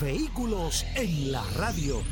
Vehículos en la radio.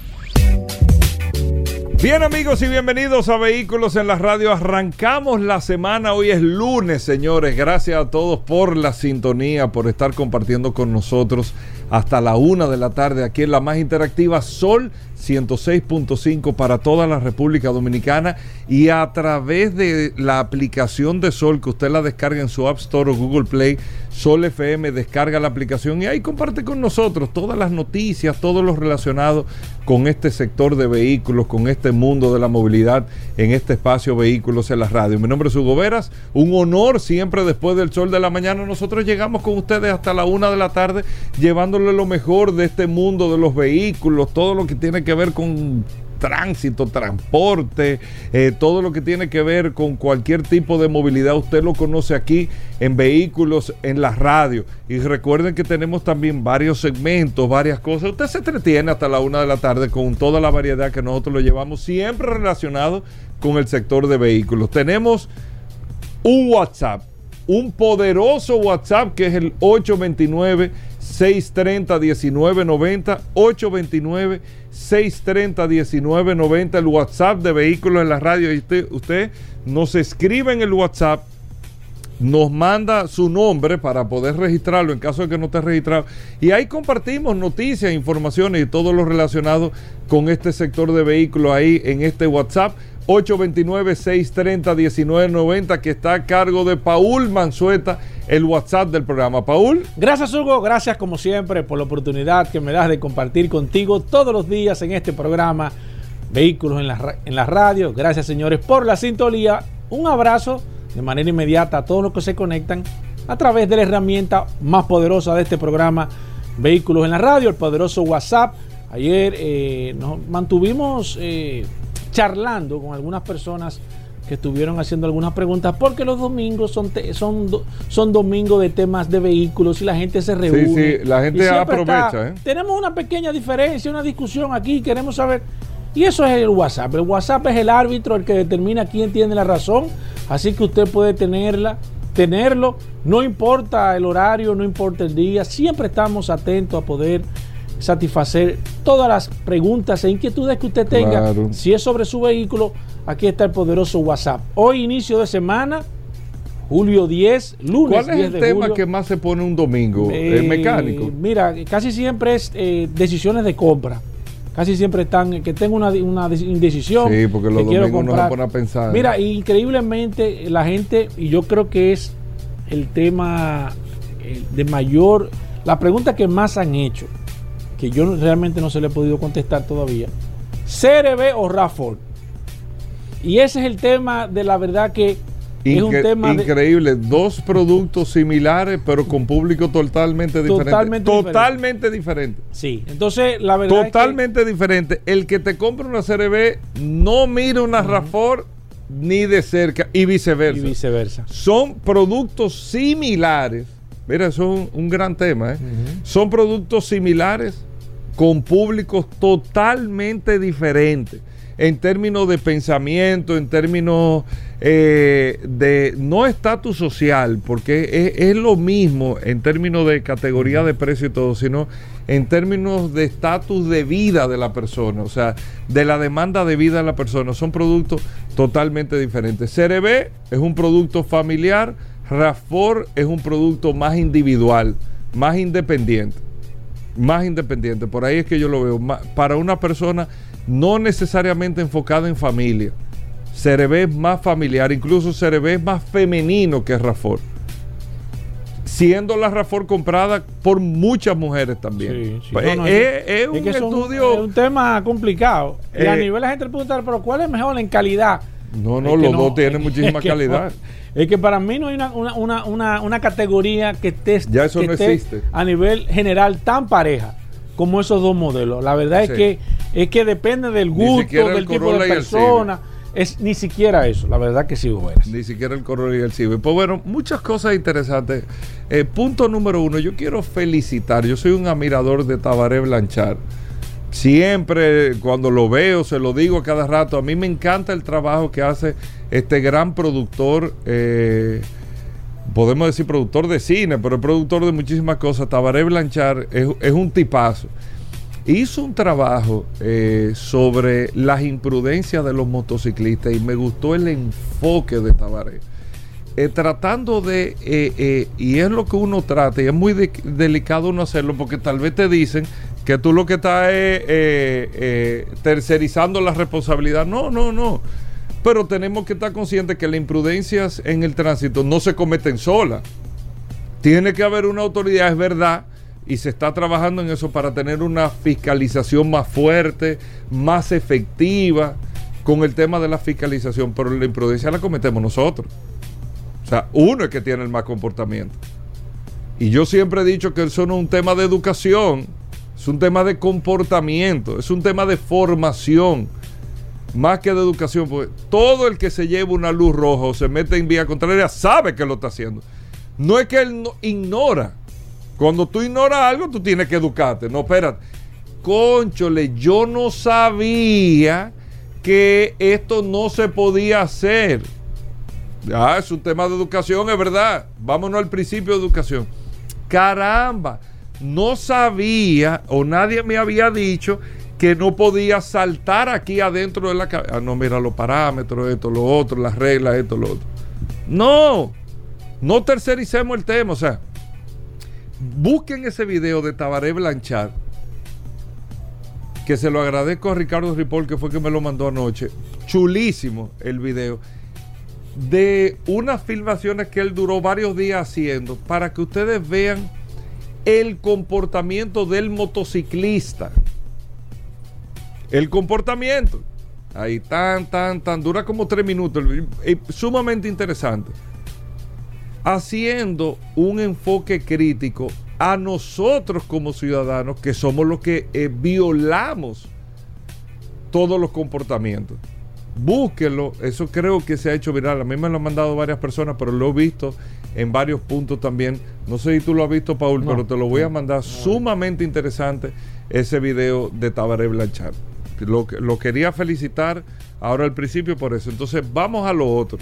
Bien amigos y bienvenidos a Vehículos en la Radio. Arrancamos la semana, hoy es lunes señores. Gracias a todos por la sintonía, por estar compartiendo con nosotros hasta la una de la tarde aquí en la más interactiva Sol 106.5 para toda la República Dominicana y a través de la aplicación de Sol que usted la descarga en su App Store o Google Play, Sol FM descarga la aplicación y ahí comparte con nosotros todas las noticias, todo lo relacionado con este sector de vehículos, con este mundo de la movilidad en este espacio Vehículos en la Radio. Mi nombre es Hugo Veras, un honor siempre después del sol de la mañana. Nosotros llegamos con ustedes hasta la una de la tarde llevándole lo mejor de este mundo de los vehículos, todo lo que tiene que ver con tránsito, transporte, eh, todo lo que tiene que ver con cualquier tipo de movilidad, usted lo conoce aquí en vehículos, en la radio. Y recuerden que tenemos también varios segmentos, varias cosas. Usted se entretiene hasta la una de la tarde con toda la variedad que nosotros lo llevamos, siempre relacionado con el sector de vehículos. Tenemos un WhatsApp, un poderoso WhatsApp que es el 829 630 1990 829 630-1990, el WhatsApp de Vehículos en la Radio. Usted, usted nos escribe en el WhatsApp, nos manda su nombre para poder registrarlo en caso de que no esté registrado. Y ahí compartimos noticias, informaciones y todo lo relacionado con este sector de vehículos ahí en este WhatsApp. 829-630-1990 que está a cargo de Paul Manzueta, el WhatsApp del programa. Paul. Gracias Hugo, gracias como siempre por la oportunidad que me das de compartir contigo todos los días en este programa Vehículos en la, en la radio. Gracias señores por la sintonía. Un abrazo de manera inmediata a todos los que se conectan a través de la herramienta más poderosa de este programa Vehículos en la radio, el poderoso WhatsApp. Ayer eh, nos mantuvimos... Eh, charlando con algunas personas que estuvieron haciendo algunas preguntas, porque los domingos son, son, son domingos de temas de vehículos y la gente se reúne. Sí, sí, la gente aprovecha. ¿eh? Tenemos una pequeña diferencia, una discusión aquí, queremos saber. Y eso es el WhatsApp. El WhatsApp es el árbitro, el que determina quién tiene la razón. Así que usted puede tenerla, tenerlo. No importa el horario, no importa el día. Siempre estamos atentos a poder satisfacer todas las preguntas e inquietudes que usted tenga. Si es sobre su vehículo, aquí está el poderoso WhatsApp. Hoy inicio de semana, julio 10, lunes. ¿Cuál es el tema que más se pone un domingo? ¿El mecánico? Mira, casi siempre es eh, decisiones de compra. Casi siempre están, que tengo una, una indecisión. Sí, porque los domingos no se pone a pensar. Mira, increíblemente la gente, y yo creo que es el tema eh, de mayor, la pregunta que más han hecho que yo realmente no se le he podido contestar todavía. CRB o Rafford. Y ese es el tema de la verdad que es un tema increíble. Dos productos similares, pero con público totalmente diferente. Totalmente, totalmente diferente. Sí, entonces la verdad. Totalmente diferente. El que te compra una CRB no mira una Rafford ni de cerca y viceversa. Y viceversa. Son productos similares. Mira, eso es un, gran tema. ¿eh? Son productos similares con públicos totalmente diferentes en términos de pensamiento, en términos eh, de no estatus social, porque es, lo mismo en términos de categoría de precio y todo, sino en términos de estatus de vida de la persona, o sea, de la demanda de vida de la persona. Son productos totalmente diferentes. CRB es un producto familiar, RAFOR es un producto más individual, más independiente más independiente. Por ahí es que yo lo veo. Para una persona no necesariamente enfocada en familia. Cerebe es más familiar, incluso Cerebe es más femenino que Rafor. Siendo la Rafor comprada por muchas mujeres también. es, un estudio. Es un, tema complicado. y a eh, nivel la gente pregunta, pero ¿cuál es mejor en calidad? No, no, los dos tienen muchísima calidad. Es que para mí no hay una, categoría que esté, ya eso no existe. a nivel general tan pareja. como esos dos modelos. La verdad es que es que depende del gusto, del tipo de persona. Es ni siquiera eso, la verdad que sí. Ni siquiera el Corolla y el Civic. Pues bueno, muchas cosas interesantes. Eh, punto número uno, yo quiero felicitar. Yo soy un admirador de Tabaré Blanchard. Siempre cuando lo veo, se lo digo a cada rato. A mí me encanta el trabajo que hace este gran productor. eh, podemos decir productor de cine, pero productor de muchísimas cosas. Tabaré Blanchard es, es un tipazo. Hizo un trabajo eh, sobre las imprudencias de los motociclistas y me gustó el enfoque de Tabaré. Eh, tratando de, eh, eh, y es lo que uno trata, y es muy de- delicado uno hacerlo porque tal vez te dicen que tú lo que estás es tercerizando la responsabilidad. No, no, no. Pero tenemos que estar conscientes que las imprudencias en el tránsito no se cometen solas. Tiene que haber una autoridad, es verdad, y se está trabajando en eso para tener una fiscalización más fuerte, más efectiva con el tema de la fiscalización, pero la imprudencia la cometemos nosotros. O sea, uno es que tiene el más comportamiento. Y yo siempre he dicho que eso no es un tema de educación, es un tema de comportamiento, es un tema de formación, más que de educación. Porque todo el que se lleva una luz roja o se mete en vía contraria sabe que lo está haciendo. No es que él no- ignora. Cuando tú ignoras algo, tú tienes que educarte. No, espérate. Conchole, yo no sabía que esto no se podía hacer. Ah, es un tema de educación, es verdad. Vámonos al principio de educación. Caramba, no sabía o nadie me había dicho que no podía saltar aquí adentro de la cabeza. Ah, no, mira los parámetros, esto, lo otro, las reglas, esto, lo otro. No, no tercericemos el tema. O sea, busquen ese video de Tabaré Blanchard, que se lo agradezco a Ricardo Ripoll, que fue que me lo mandó anoche. Chulísimo el video de unas filmaciones que él duró varios días haciendo para que ustedes vean el comportamiento del motociclista. El comportamiento. Ahí tan, tan, tan, dura como tres minutos. Eh, Sumamente interesante. Haciendo un enfoque crítico a nosotros como ciudadanos, que somos los que eh, violamos todos los comportamientos. Búsquenlo, eso creo que se ha hecho viral. A mí me lo han mandado varias personas, pero lo he visto en varios puntos también. No sé si tú lo has visto, Paul, No. pero te lo voy a mandar. Sumamente interesante ese video de Tabaré Blanchard. Lo, lo quería felicitar ahora al principio por eso. Entonces, vamos a lo otro.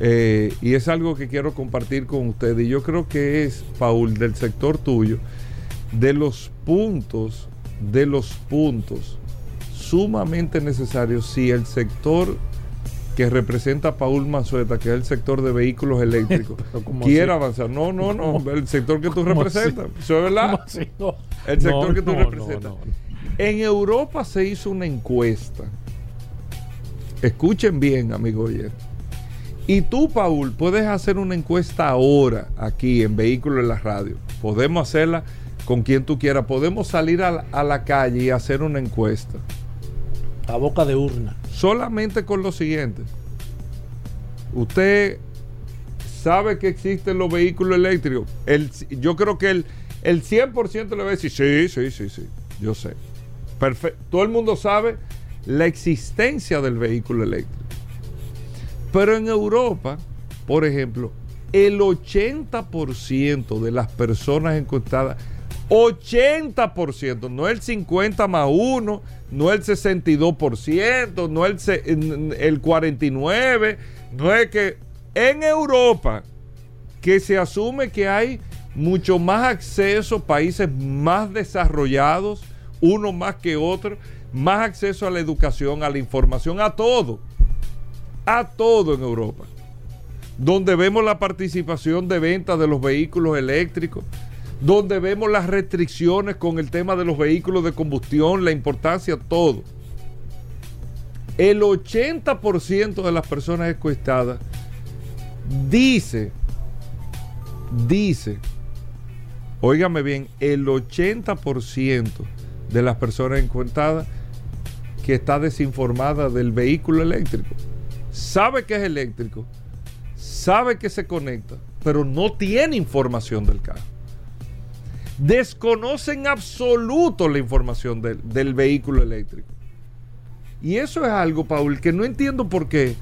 Eh, y es algo que quiero compartir con ustedes. Y yo creo que es, Paul, del sector tuyo, de los puntos, de los puntos sumamente necesarios si el sector que representa a Paul Manzueta, que es el sector de vehículos eléctricos, Pero ¿cómo quiere así? avanzar. No, no, no, el sector que tú ¿Cómo representas. así? Eso es verdad. El sector No, que tú representas. En Europa se hizo una encuesta. Escuchen bien, amigo oyente. Y tú, Paul, puedes hacer una encuesta ahora aquí en Vehículos en la Radio. Podemos hacerla con quien tú quieras. Podemos salir a la, a la calle y hacer una encuesta. A boca de urna. Solamente con lo siguiente. Usted sabe que existen los vehículos eléctricos. El, yo creo que el, el 100% le va a decir, sí, sí, sí, sí, yo sé. Perfecto. Todo el mundo sabe la existencia del vehículo eléctrico. Pero en Europa, por ejemplo, el 80% de las personas encuestadas, 80%, no el 50 más 1, no el 62%, no el, el 49%, no es que en Europa, que se asume que hay mucho más acceso, países más desarrollados, uno más que otro, más acceso a la educación, a la información, a todo, a todo en Europa, donde vemos la participación de venta de los vehículos eléctricos, donde vemos las restricciones con el tema de los vehículos de combustión, la importancia, todo. El 80% de las personas encuestadas dice, dice, óigame bien, el 80% de las personas encuestadas que está desinformada del vehículo eléctrico. Sabe que es eléctrico, sabe que se conecta, pero no tiene información del carro. Desconocen absoluto la información del, del vehículo eléctrico. Y eso es algo, Paul, que no entiendo por qué.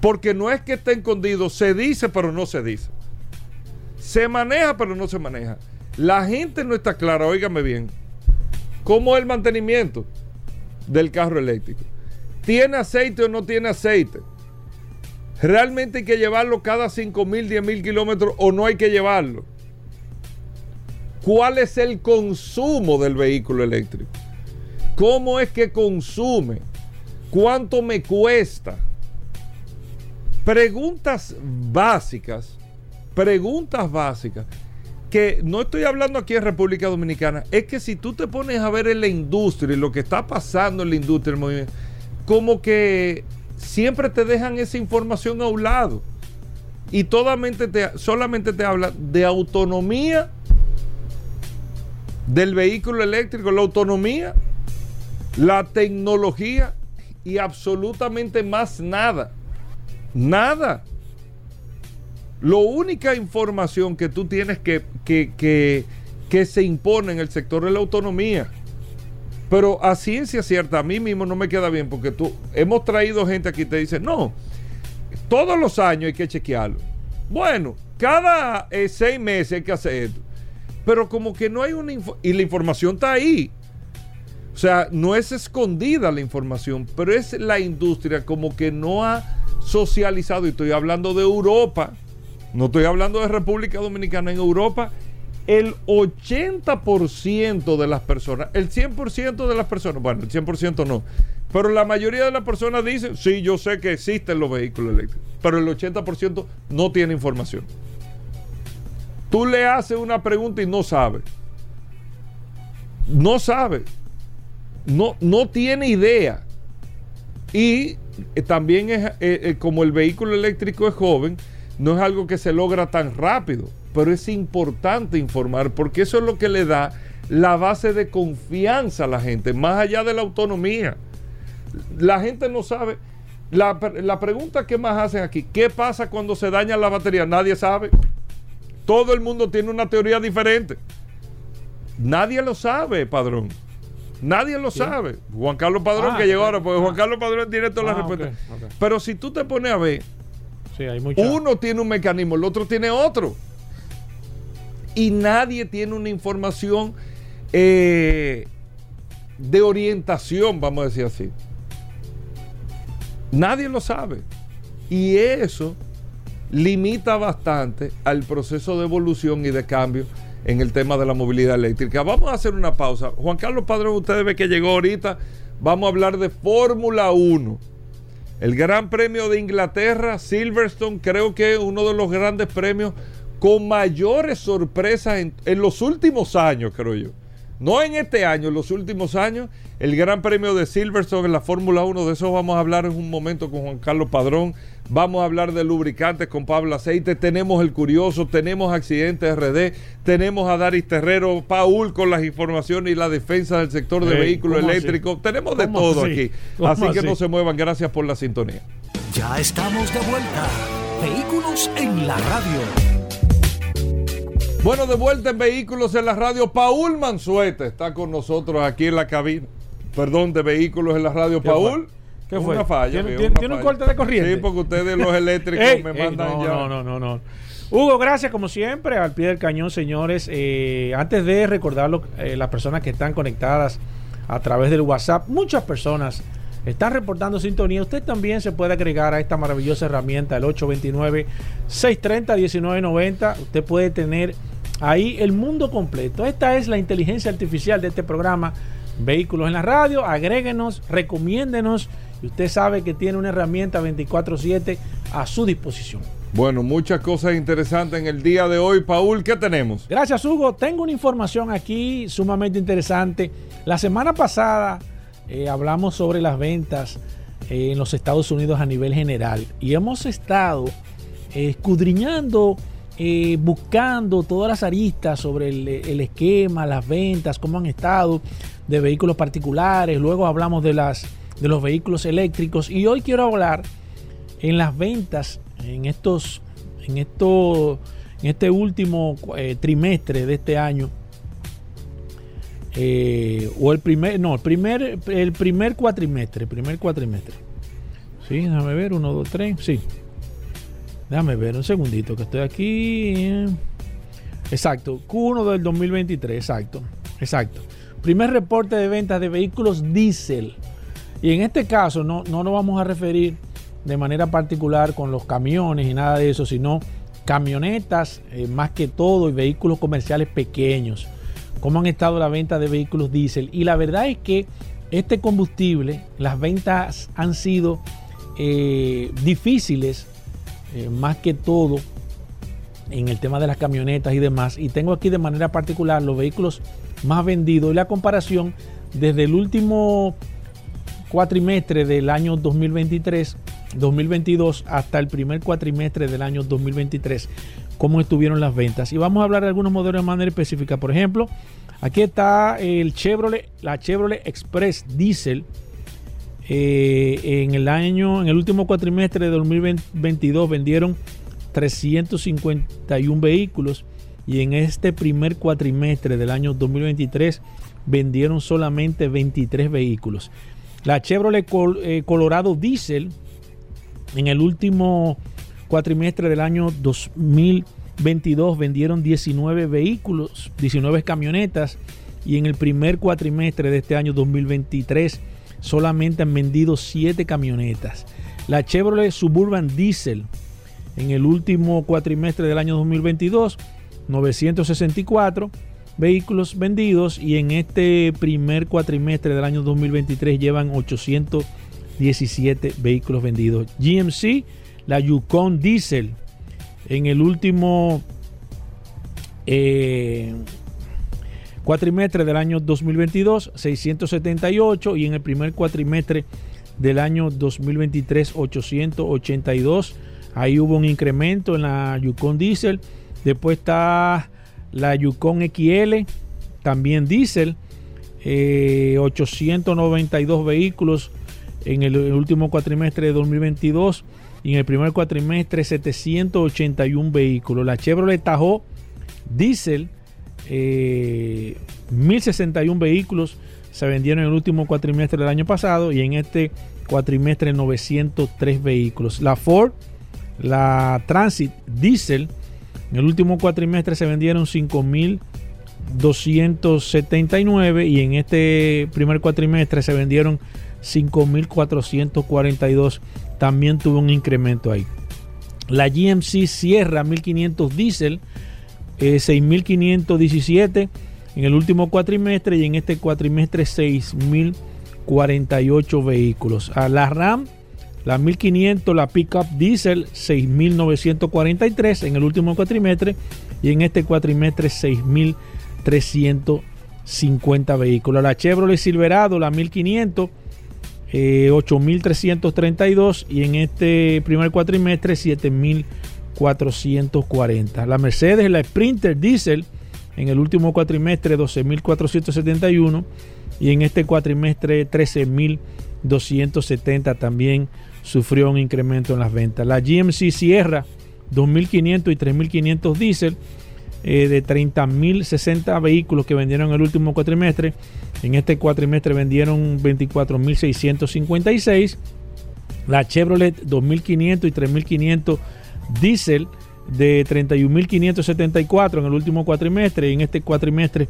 Porque no es que esté escondido, se dice pero no se dice. Se maneja pero no se maneja. La gente no está clara, óigame bien, cómo es el mantenimiento del carro eléctrico. ¿Tiene aceite o no tiene aceite? ¿Realmente hay que llevarlo cada 5 mil, 10 mil kilómetros o no hay que llevarlo? ¿Cuál es el consumo del vehículo eléctrico? ¿Cómo es que consume? ¿Cuánto me cuesta? Preguntas básicas, preguntas básicas, que no estoy hablando aquí en República Dominicana, es que si tú te pones a ver en la industria y lo que está pasando en la industria, el movimiento, como que siempre te dejan esa información a un lado y solamente te, solamente te habla de autonomía del vehículo eléctrico, la autonomía, la tecnología y absolutamente más nada. Nada. La única información que tú tienes que, que, que, que se impone en el sector de la autonomía. Pero a ciencia cierta, a mí mismo no me queda bien porque tú, hemos traído gente aquí y te dice, no, todos los años hay que chequearlo. Bueno, cada eh, seis meses hay que hacer esto. Pero como que no hay una... Y la información está ahí. O sea, no es escondida la información, pero es la industria como que no ha socializado. Y estoy hablando de Europa. No estoy hablando de República Dominicana. En Europa, el 80% de las personas, el 100% de las personas, bueno, el 100% no, pero la mayoría de las personas dicen, sí, yo sé que existen los vehículos eléctricos, pero el 80% no tiene información. Tú le haces una pregunta y no sabe. No sabe. No, no tiene idea. Y eh, también es eh, eh, como el vehículo eléctrico es joven, no es algo que se logra tan rápido, pero es importante informar porque eso es lo que le da la base de confianza a la gente, más allá de la autonomía. La gente no sabe. La, la pregunta que más hacen aquí, ¿qué pasa cuando se daña la batería? Nadie sabe. Todo el mundo tiene una teoría diferente. Nadie lo sabe, padrón. Nadie lo sabe. Juan Carlos Padrón, Ah, que llegó ahora, porque Juan Ah. Carlos Padrón a la Ah, ok, respuesta. ok. Pero si tú te pones a ver, Sí, hay mucha- uno tiene un mecanismo, el otro tiene otro. Y nadie tiene una información eh, de orientación, vamos a decir así. Nadie lo sabe. Y eso limita bastante al proceso de evolución y de cambio en el tema de la movilidad eléctrica. Vamos a hacer una pausa. Juan Carlos Padrón, ustedes ven que llegó ahorita. Vamos a hablar de Fórmula 1. El Gran Premio de Inglaterra, Silverstone, creo que es uno de los grandes premios con mayores sorpresas en, en los últimos años, creo yo. No en este año, en los últimos años, el Gran Premio de Silverstone en la Fórmula 1, de eso vamos a hablar en un momento con Juan Carlos Padrón. Vamos a hablar de lubricantes con Pablo Aceite. Tenemos el curioso, tenemos accidentes RD, tenemos a Daris Terrero, Paul con las informaciones y la defensa del sector de vehículos eléctricos. Tenemos de ¿Cómo todo así? aquí. ¿Cómo Así que así? no se muevan. Gracias por la sintonía. Ya estamos de vuelta. Vehículos en la radio. Bueno, de vuelta en Vehículos en la Radio, Paul Mansuete está con nosotros aquí en la cabina. Perdón, de Vehículos en la Radio, ¿Qué Paul. ¿Qué fue? Una falla. ¿Tiene- una tiene un corte de corriente? Sí, porque ustedes los eléctricos Ey, me ey, mandan no, ya. no, no, no, no. Hugo, gracias como siempre, al pie del cañón, señores. Eh, antes de recordarlo, eh, las personas que están conectadas a través del WhatsApp, muchas personas están reportando sintonía. Usted también se puede agregar a esta maravillosa herramienta, el 829-630-1990. Usted puede tener ahí el mundo completo. Esta es la inteligencia artificial de este programa. Vehículos en la radio, agréguenos, recomiéndenos y usted sabe que tiene una herramienta 24/7 a su disposición. Bueno, muchas cosas interesantes en el día de hoy. Paul, ¿qué tenemos? Gracias Hugo, tengo una información aquí sumamente interesante. La semana pasada eh, hablamos sobre las ventas eh, en los Estados Unidos a nivel general y hemos estado eh, escudriñando, eh, buscando todas las aristas sobre el, esquema, las ventas, cómo han estado de vehículos particulares. Luego hablamos de las de los vehículos eléctricos y hoy quiero hablar en las ventas en estos en estos en este último eh, trimestre de este año, eh, o el primer, no, el primer, el primer cuatrimestre, primer cuatrimestre. Sí, déjame ver, uno, dos, tres, sí. Déjame ver un segundito que estoy aquí. Exacto, Q1 del 2023, exacto, exacto. Primer reporte de ventas de vehículos diésel. Y en este caso no, no nos vamos a referir de manera particular con los camiones y nada de eso, sino camionetas eh, más que todo y vehículos comerciales pequeños. Cómo han estado la venta de vehículos diésel. Y la verdad es que este combustible, las ventas han sido eh, difíciles, eh, más que todo en el tema de las camionetas y demás. Y tengo aquí de manera particular los vehículos más vendidos y la comparación desde el último cuatrimestre del año 2023, 2022 hasta el primer cuatrimestre del año 2023, cómo estuvieron las ventas. Y vamos a hablar de algunos modelos de manera específica. Por ejemplo, aquí está el Chevrolet, la Chevrolet Express Diesel. Eh, en el año, en el último cuatrimestre de 2022 vendieron 351 vehículos y en este primer cuatrimestre del año 2023 vendieron solamente 23 vehículos. La Chevrolet eh, Colorado Diesel en el último cuatrimestre del año 2022 vendieron 19 vehículos, 19 camionetas y en el primer cuatrimestre de este año 2023 solamente han vendido 7 camionetas. La Chevrolet Suburban Diesel en el último cuatrimestre del año 2022, 964 vehículos vendidos y en este primer cuatrimestre del año 2023 llevan 817 vehículos vendidos. GMC, la Yukon Diesel, en el último eh, cuatrimestre del año 2022, 678 y en el primer cuatrimestre del año 2023, 882 Ahí hubo un incremento en la Yukon Diesel. Después está la Yukon XL, también Diesel. 892 eh, vehículos en el, último cuatrimestre de 2022 y en el primer cuatrimestre 781 vehículos. La Chevrolet Tahoe Diesel, 1061 eh, vehículos se vendieron en el último cuatrimestre del año pasado y en este cuatrimestre 903 vehículos. La Ford la Transit Diesel, en el último cuatrimestre se vendieron 5.279 y en este primer cuatrimestre se vendieron 5.442. También tuvo un incremento ahí. La GMC Sierra 1500 Diesel, 6.517 eh, en el último cuatrimestre y en este cuatrimestre 6.048 vehículos. A la RAM la 1500, la pickup diesel 6943 en el último cuatrimestre y en este cuatrimestre 6350 vehículos. La Chevrolet Silverado, la 1500, 8332 y en este primer cuatrimestre 7440. La Mercedes, la Sprinter Diesel en el último cuatrimestre 12471 y en este cuatrimestre 13270 también sufrió un incremento en las ventas. La GMC Sierra 2.500 y 3.500 diésel eh, de 30.060 vehículos que vendieron en el último cuatrimestre. En este cuatrimestre vendieron 24.656. La Chevrolet 2.500 y 3.500 diésel de 31.574 en el último cuatrimestre. Y en este cuatrimestre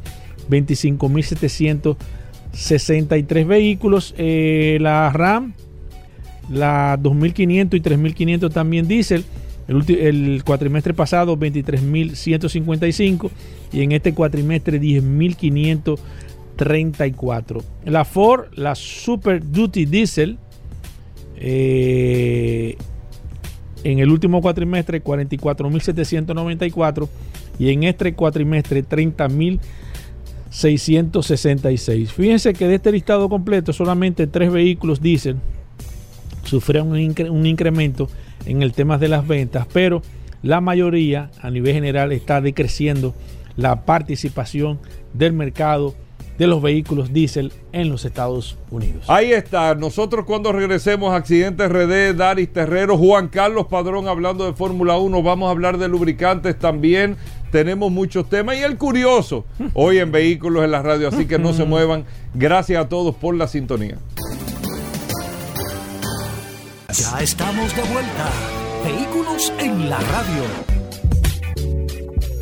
25.763 vehículos. Eh, la RAM la 2500 y 3500 también diésel. El, cuatrimestre pasado 23.155 y en este cuatrimestre 10.534. La Ford, la Super Duty Diesel, eh, en el último cuatrimestre 44.794 y en este cuatrimestre 30.666. Fíjense que de este listado completo solamente tres vehículos diésel sufrieron un, incremento en el tema de las ventas, pero la mayoría a nivel general está decreciendo la participación del mercado de los vehículos diésel en los Estados Unidos. Ahí está. Nosotros cuando regresemos, Accidente RD, Daris Terrero, Juan Carlos Padrón hablando de Fórmula 1, vamos a hablar de lubricantes también. Tenemos muchos temas y el curioso hoy en Vehículos en la Radio, así que no se muevan. Gracias a todos por la sintonía. Ya estamos de vuelta. Vehículos en la Radio.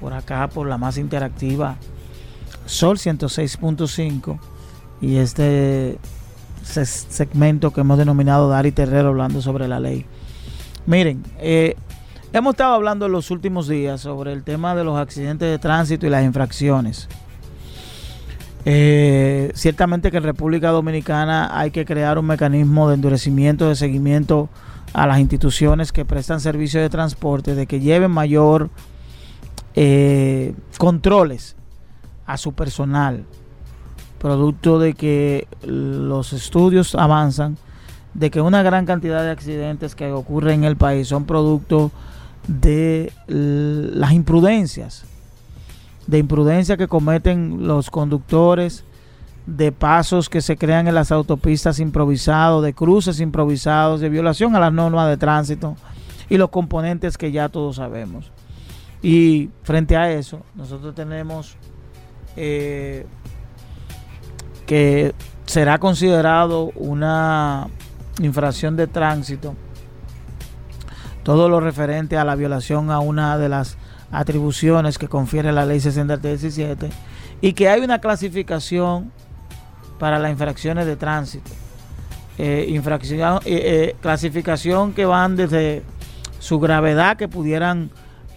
por acá, por la más interactiva, Sol 106.5 y este segmento que hemos denominado Dari Terrero hablando sobre la ley. Miren, eh, hemos estado hablando en los últimos días sobre el tema de los accidentes de tránsito y las infracciones. Eh, ciertamente que en República Dominicana hay que crear un mecanismo de endurecimiento, de seguimiento a las instituciones que prestan servicio de transporte, de que lleven mayor eh, controles a su personal, producto de que los estudios avanzan, de que una gran cantidad de accidentes que ocurren en el país son producto de las imprudencias, de imprudencia que cometen los conductores, de pasos que se crean en las autopistas improvisados, de cruces improvisados, de violación a las normas de tránsito y los componentes que ya todos sabemos. Y frente a eso, nosotros tenemos eh, que será considerado una infracción de tránsito todo lo referente a la violación a una de las atribuciones que confiere la ley 6017 y que hay una clasificación para las infracciones de tránsito. Eh, infracción, eh, clasificación que van desde su gravedad que pudieran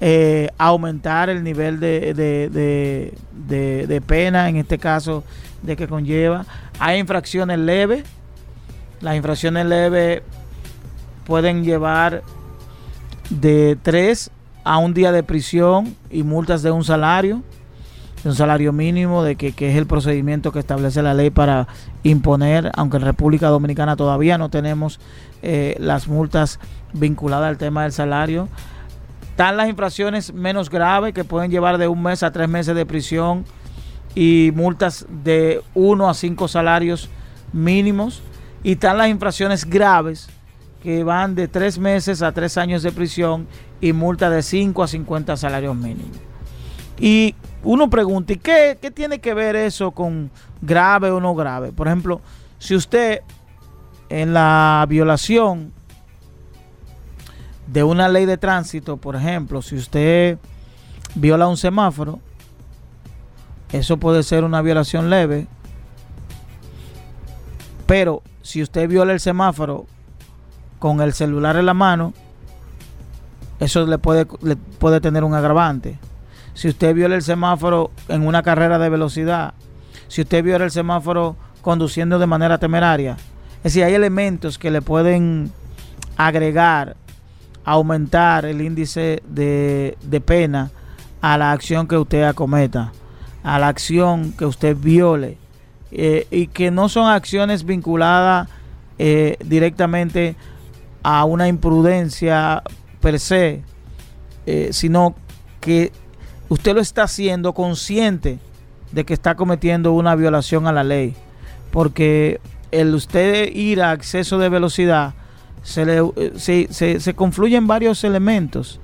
eh, aumentar el nivel de, de, pena, en este caso, de que conlleva. Hay infracciones leves. Las infracciones leves pueden llevar de 3 a un día de prisión y multas de un salario, un salario mínimo, de que, es el procedimiento que establece la ley para imponer, aunque en República Dominicana todavía no tenemos eh, las multas vinculadas al tema del salario. Están las infracciones menos graves que pueden llevar de un mes a tres meses de prisión y multas de uno a cinco salarios mínimos. Y están las infracciones graves que van de tres meses a tres años de prisión y multa de 5 a 50 salarios mínimos. Y uno pregunta, ¿y qué, qué tiene que ver eso con grave o no grave? Por ejemplo, si usted en la violación de una ley de tránsito, por ejemplo, si usted viola un semáforo, eso puede ser una violación leve. Pero si usted viola el semáforo con el celular en la mano, eso le puede, le puede tener un agravante. Si usted viola el semáforo en una carrera de velocidad, si usted viola el semáforo conduciendo de manera temeraria, es decir, hay elementos que le pueden agregar aumentar el índice de, pena a la acción que usted acometa, a la acción que usted viole, eh, y que no son acciones vinculadas eh, directamente a una imprudencia per se, eh, sino que usted lo está haciendo consciente de que está cometiendo una violación a la ley, porque el usted ir a exceso de velocidad se, eh, se, se, confluyen varios elementos,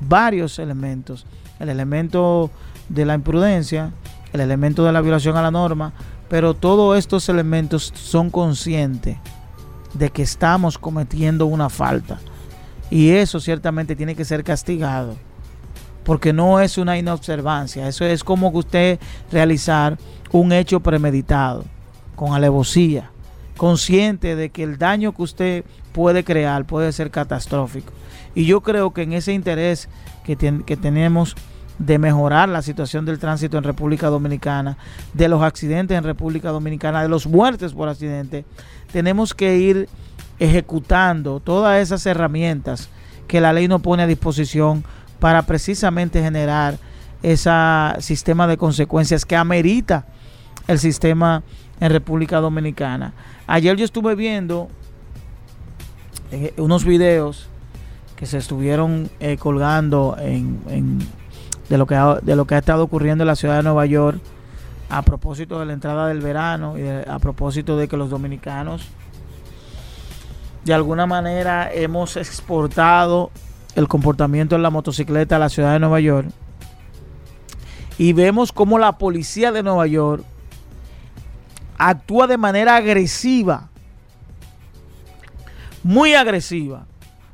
varios elementos. El elemento de la imprudencia, el elemento de la violación a la norma, pero todos estos elementos son conscientes de que estamos cometiendo una falta. Y eso ciertamente tiene que ser castigado. Porque no es una inobservancia. Eso es como que usted realizar un hecho premeditado, con alevosía, consciente de que el daño que usted puede crear puede ser catastrófico. Y yo creo que en ese interés que, que tenemos de mejorar la situación del tránsito en República Dominicana, de los accidentes en República Dominicana, de los muertes por accidente, tenemos que ir ejecutando todas esas herramientas que la ley nos pone a disposición para precisamente generar ese sistema de consecuencias que amerita el sistema en República Dominicana. Ayer yo estuve viendo eh, unos videos que se estuvieron eh, colgando en, de, lo que ha, de lo que ha estado ocurriendo en la ciudad de Nueva York a propósito de la entrada del verano y a propósito de que los dominicanos de alguna manera hemos exportado el comportamiento en la motocicleta a la ciudad de Nueva York. Y vemos cómo la policía de Nueva York actúa de manera agresiva, muy agresiva,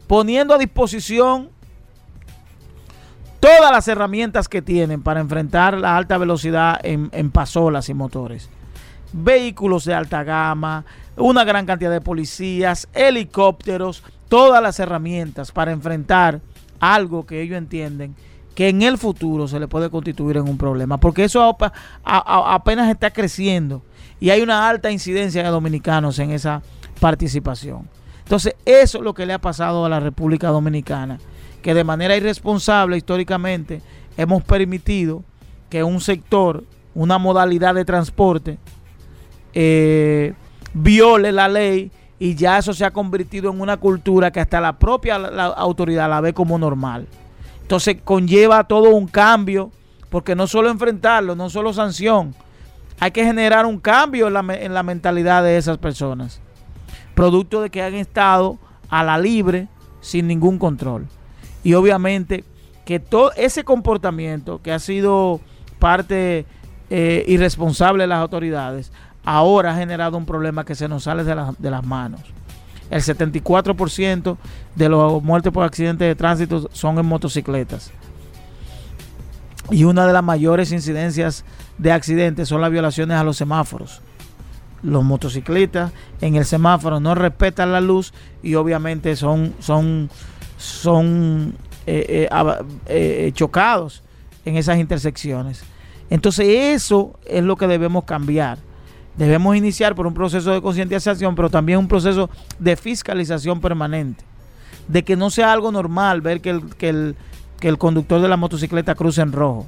poniendo a disposición todas las herramientas que tienen para enfrentar la alta velocidad en, pasolas y motores. Vehículos de alta gama, una gran cantidad de policías, helicópteros, todas las herramientas para enfrentar algo que ellos entienden que en el futuro se le puede constituir en un problema, porque eso apenas está creciendo y hay una alta incidencia de dominicanos en esa participación. Entonces, eso es lo que le ha pasado a la República Dominicana, que de manera irresponsable históricamente hemos permitido que un sector, una modalidad de transporte, eh, viole la ley y ya eso se ha convertido en una cultura que hasta la propia autoridad la ve como normal. Entonces conlleva todo un cambio, porque no solo enfrentarlo, no solo sanción, hay que generar un cambio en la, en la mentalidad de esas personas, producto de que han estado a la libre sin ningún control. Y obviamente que todo ese comportamiento que ha sido parte eh, irresponsable de las autoridades, ahora ha generado un problema que se nos sale de, de las manos. El 74% de los muertes por accidentes de tránsito son en motocicletas. Y una de las mayores incidencias de accidentes son las violaciones a los semáforos. Los motociclistas en el semáforo no respetan la luz y obviamente son, son, son eh, eh, eh, chocados en esas intersecciones. Entonces eso es lo que debemos cambiar. Debemos iniciar por un proceso de concientización, pero también un proceso de fiscalización permanente. De que no sea algo normal ver que el, que el, que el conductor de la motocicleta cruce en rojo.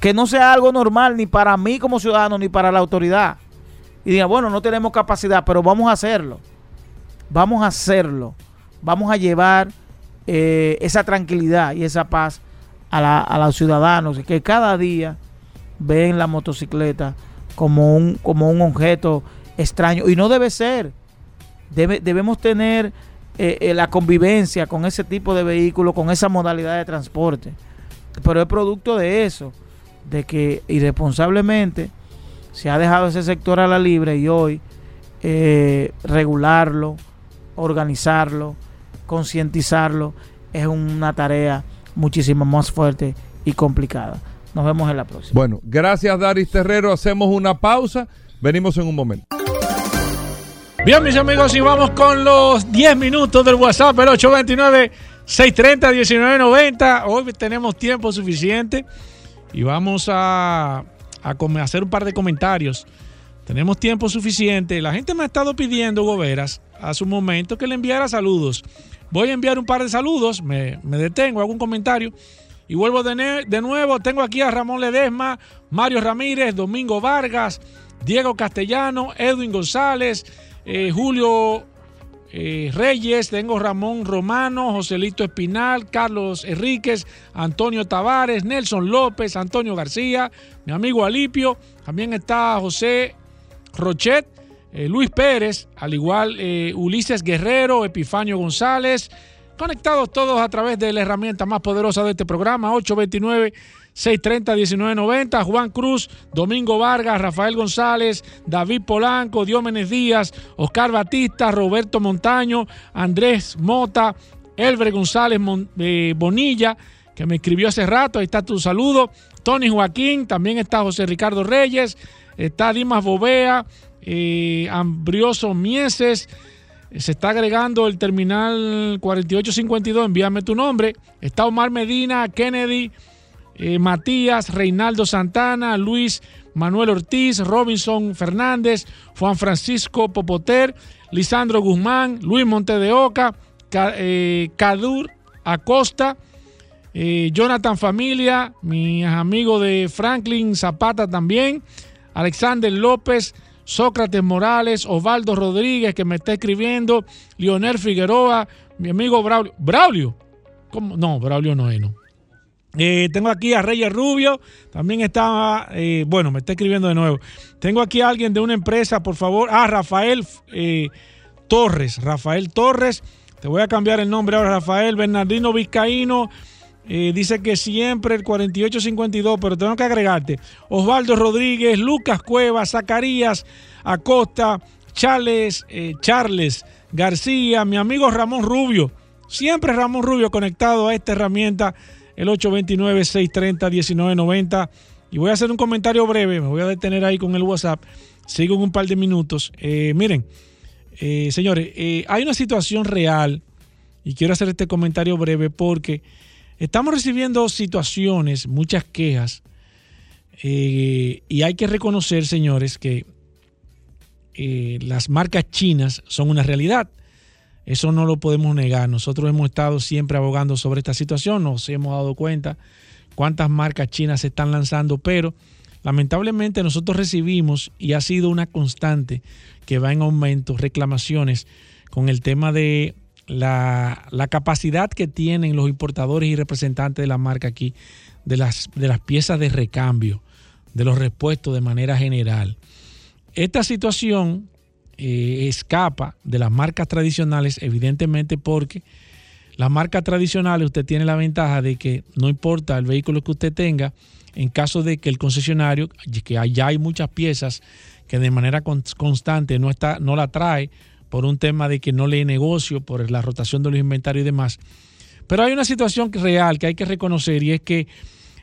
Que no sea algo normal ni para mí como ciudadano ni para la autoridad. Y diga, bueno, no tenemos capacidad, pero vamos a hacerlo. Vamos a hacerlo. Vamos a llevar eh, esa tranquilidad y esa paz a, a los ciudadanos que cada día ven la motocicleta como un, como un objeto extraño. Y no debe ser. debemos tener eh, eh, la convivencia con ese tipo de vehículo, con esa modalidad de transporte. Pero es producto de eso, de que irresponsablemente se ha dejado ese sector a la libre y hoy eh, regularlo, organizarlo, concientizarlo es una tarea muchísimo más fuerte y complicada. Nos vemos en la próxima. Bueno, gracias Daris Terrero. Hacemos una pausa. Venimos en un momento. Bien, mis amigos, y vamos con los 10 minutos del WhatsApp, el 829-630-1990. Hoy tenemos tiempo suficiente y vamos a, a hacer un par de comentarios. Tenemos tiempo suficiente. La gente me ha estado pidiendo, Goberas, hace un momento que le enviara saludos. Voy a enviar un par de saludos, me, detengo, hago un comentario y vuelvo de, de, nuevo. Tengo aquí a Ramón Ledesma, Mario Ramírez, Domingo Vargas, Diego Castellano, Edwin González, eh, Julio eh, Reyes, tengo Ramón Romano, Joselito Espinal, Carlos Enríquez, Antonio Tavares, Nelson López, Antonio García, mi amigo Alipio, también está José Rochet, eh, Luis Pérez, al igual Ulises Guerrero, Epifanio González, Conectados todos a través de la herramienta más poderosa de este programa, 829-630-1990. Juan Cruz, Domingo Vargas, Rafael González, David Polanco, Diómenes Díaz, Oscar Batista, Roberto Montaño, Andrés Mota, Elbre González eh, Bonilla, que me escribió hace rato. Ahí está tu saludo. Tony Joaquín, también está José Ricardo Reyes, está Dimas Bovea, eh, Ambrioso Mieses. Se está agregando el terminal 4852. Envíame tu nombre. Está Omar Medina, Kennedy, eh, Matías, Reinaldo Santana, Luis Manuel Ortiz, Robinson Fernández, Juan Francisco Popoter, Lisandro Guzmán, Luis Monte de Oca, eh, Cadur Acosta, eh, Jonathan Familia, mi amigo de Franklin Zapata también, Alexander López, Sócrates Morales, Osvaldo Rodríguez que me está escribiendo, Leonel Figueroa, mi amigo Braulio. ¿Braulio? No, Braulio no es, no. Eh, tengo aquí a Reyes Rubio, también está, eh, bueno, me está escribiendo de nuevo. Tengo aquí a alguien de una empresa, por favor. Ah, Rafael eh, Torres, Rafael Torres. Te voy a cambiar el nombre ahora, Rafael Bernardino Vizcaíno. dice que siempre el 4852, pero tengo que agregarte. Osvaldo Rodríguez, Lucas Cuevas, Zacarías Acosta, Charles, Charles García, mi amigo Ramón Rubio. Siempre Ramón Rubio conectado a esta herramienta el 829-630-1990. Y voy a hacer un comentario breve, me voy a detener ahí con el WhatsApp. Sigo en un par de minutos. Eh, miren, eh, señores, eh, hay una situación real y quiero hacer este comentario breve porque estamos recibiendo situaciones, muchas quejas, y hay que reconocer, señores, que las marcas chinas son una realidad. Eso no lo podemos negar. Nosotros hemos estado siempre abogando sobre esta situación, nos hemos dado cuenta cuántas marcas chinas se están lanzando, pero lamentablemente nosotros recibimos y ha sido una constante que va en aumento reclamaciones con el tema de la, capacidad que tienen los importadores y representantes de la marca aquí de las, de las piezas de recambio, de los repuestos de manera general. Esta situación eh, escapa de las marcas tradicionales, evidentemente porque las marcas tradicionales usted tiene la ventaja de que no importa el vehículo que usted tenga, en caso de que el concesionario, que ya hay muchas piezas que de manera constante no, está, no la trae por un tema de que no le negocio, por la rotación de los inventarios y demás. Pero hay una situación real que hay que reconocer y es que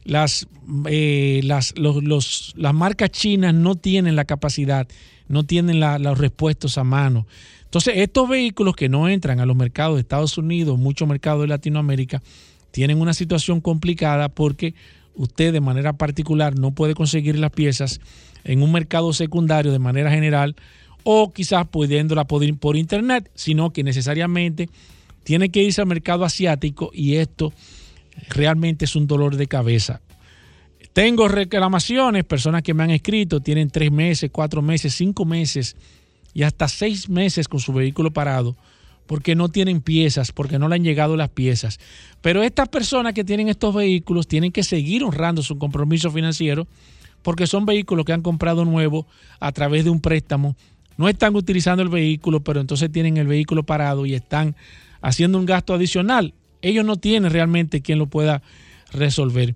las, eh, las, las marcas chinas no tienen la capacidad no tienen los repuestos a mano. Entonces, estos vehículos que no entran a los mercados de Estados Unidos, muchos mercados de Latinoamérica, tienen una situación complicada porque usted de manera particular no puede conseguir las piezas en un mercado secundario de manera general o quizás pudiéndola por internet, sino que necesariamente tiene que irse al mercado asiático y esto realmente es un dolor de cabeza. Tengo reclamaciones, personas que me han escrito, tienen tres meses, cuatro meses, cinco meses y hasta seis meses con su vehículo parado porque no tienen piezas, porque no le han llegado las piezas. Pero estas personas que tienen estos vehículos tienen que seguir honrando su compromiso financiero porque son vehículos que han comprado nuevo a través de un préstamo. No están utilizando el vehículo, pero entonces tienen el vehículo parado y están haciendo un gasto adicional. Ellos no tienen realmente quien lo pueda resolver.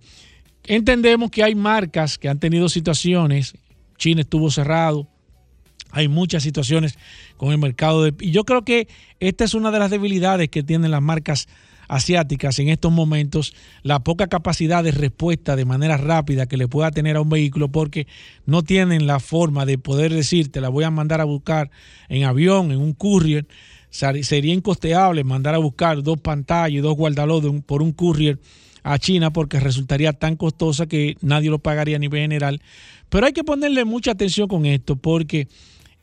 Entendemos que hay marcas que han tenido situaciones, China estuvo cerrado, hay muchas situaciones con el mercado de... Y yo creo que esta es una de las debilidades que tienen las marcas asiáticas en estos momentos, la poca capacidad de respuesta de manera rápida que le pueda tener a un vehículo porque no tienen la forma de poder decirte la voy a mandar a buscar en avión, en un courier. Sería incosteable mandar a buscar dos pantallas y dos guardalodos por un courier a China porque resultaría tan costosa que nadie lo pagaría a nivel general. Pero hay que ponerle mucha atención con esto porque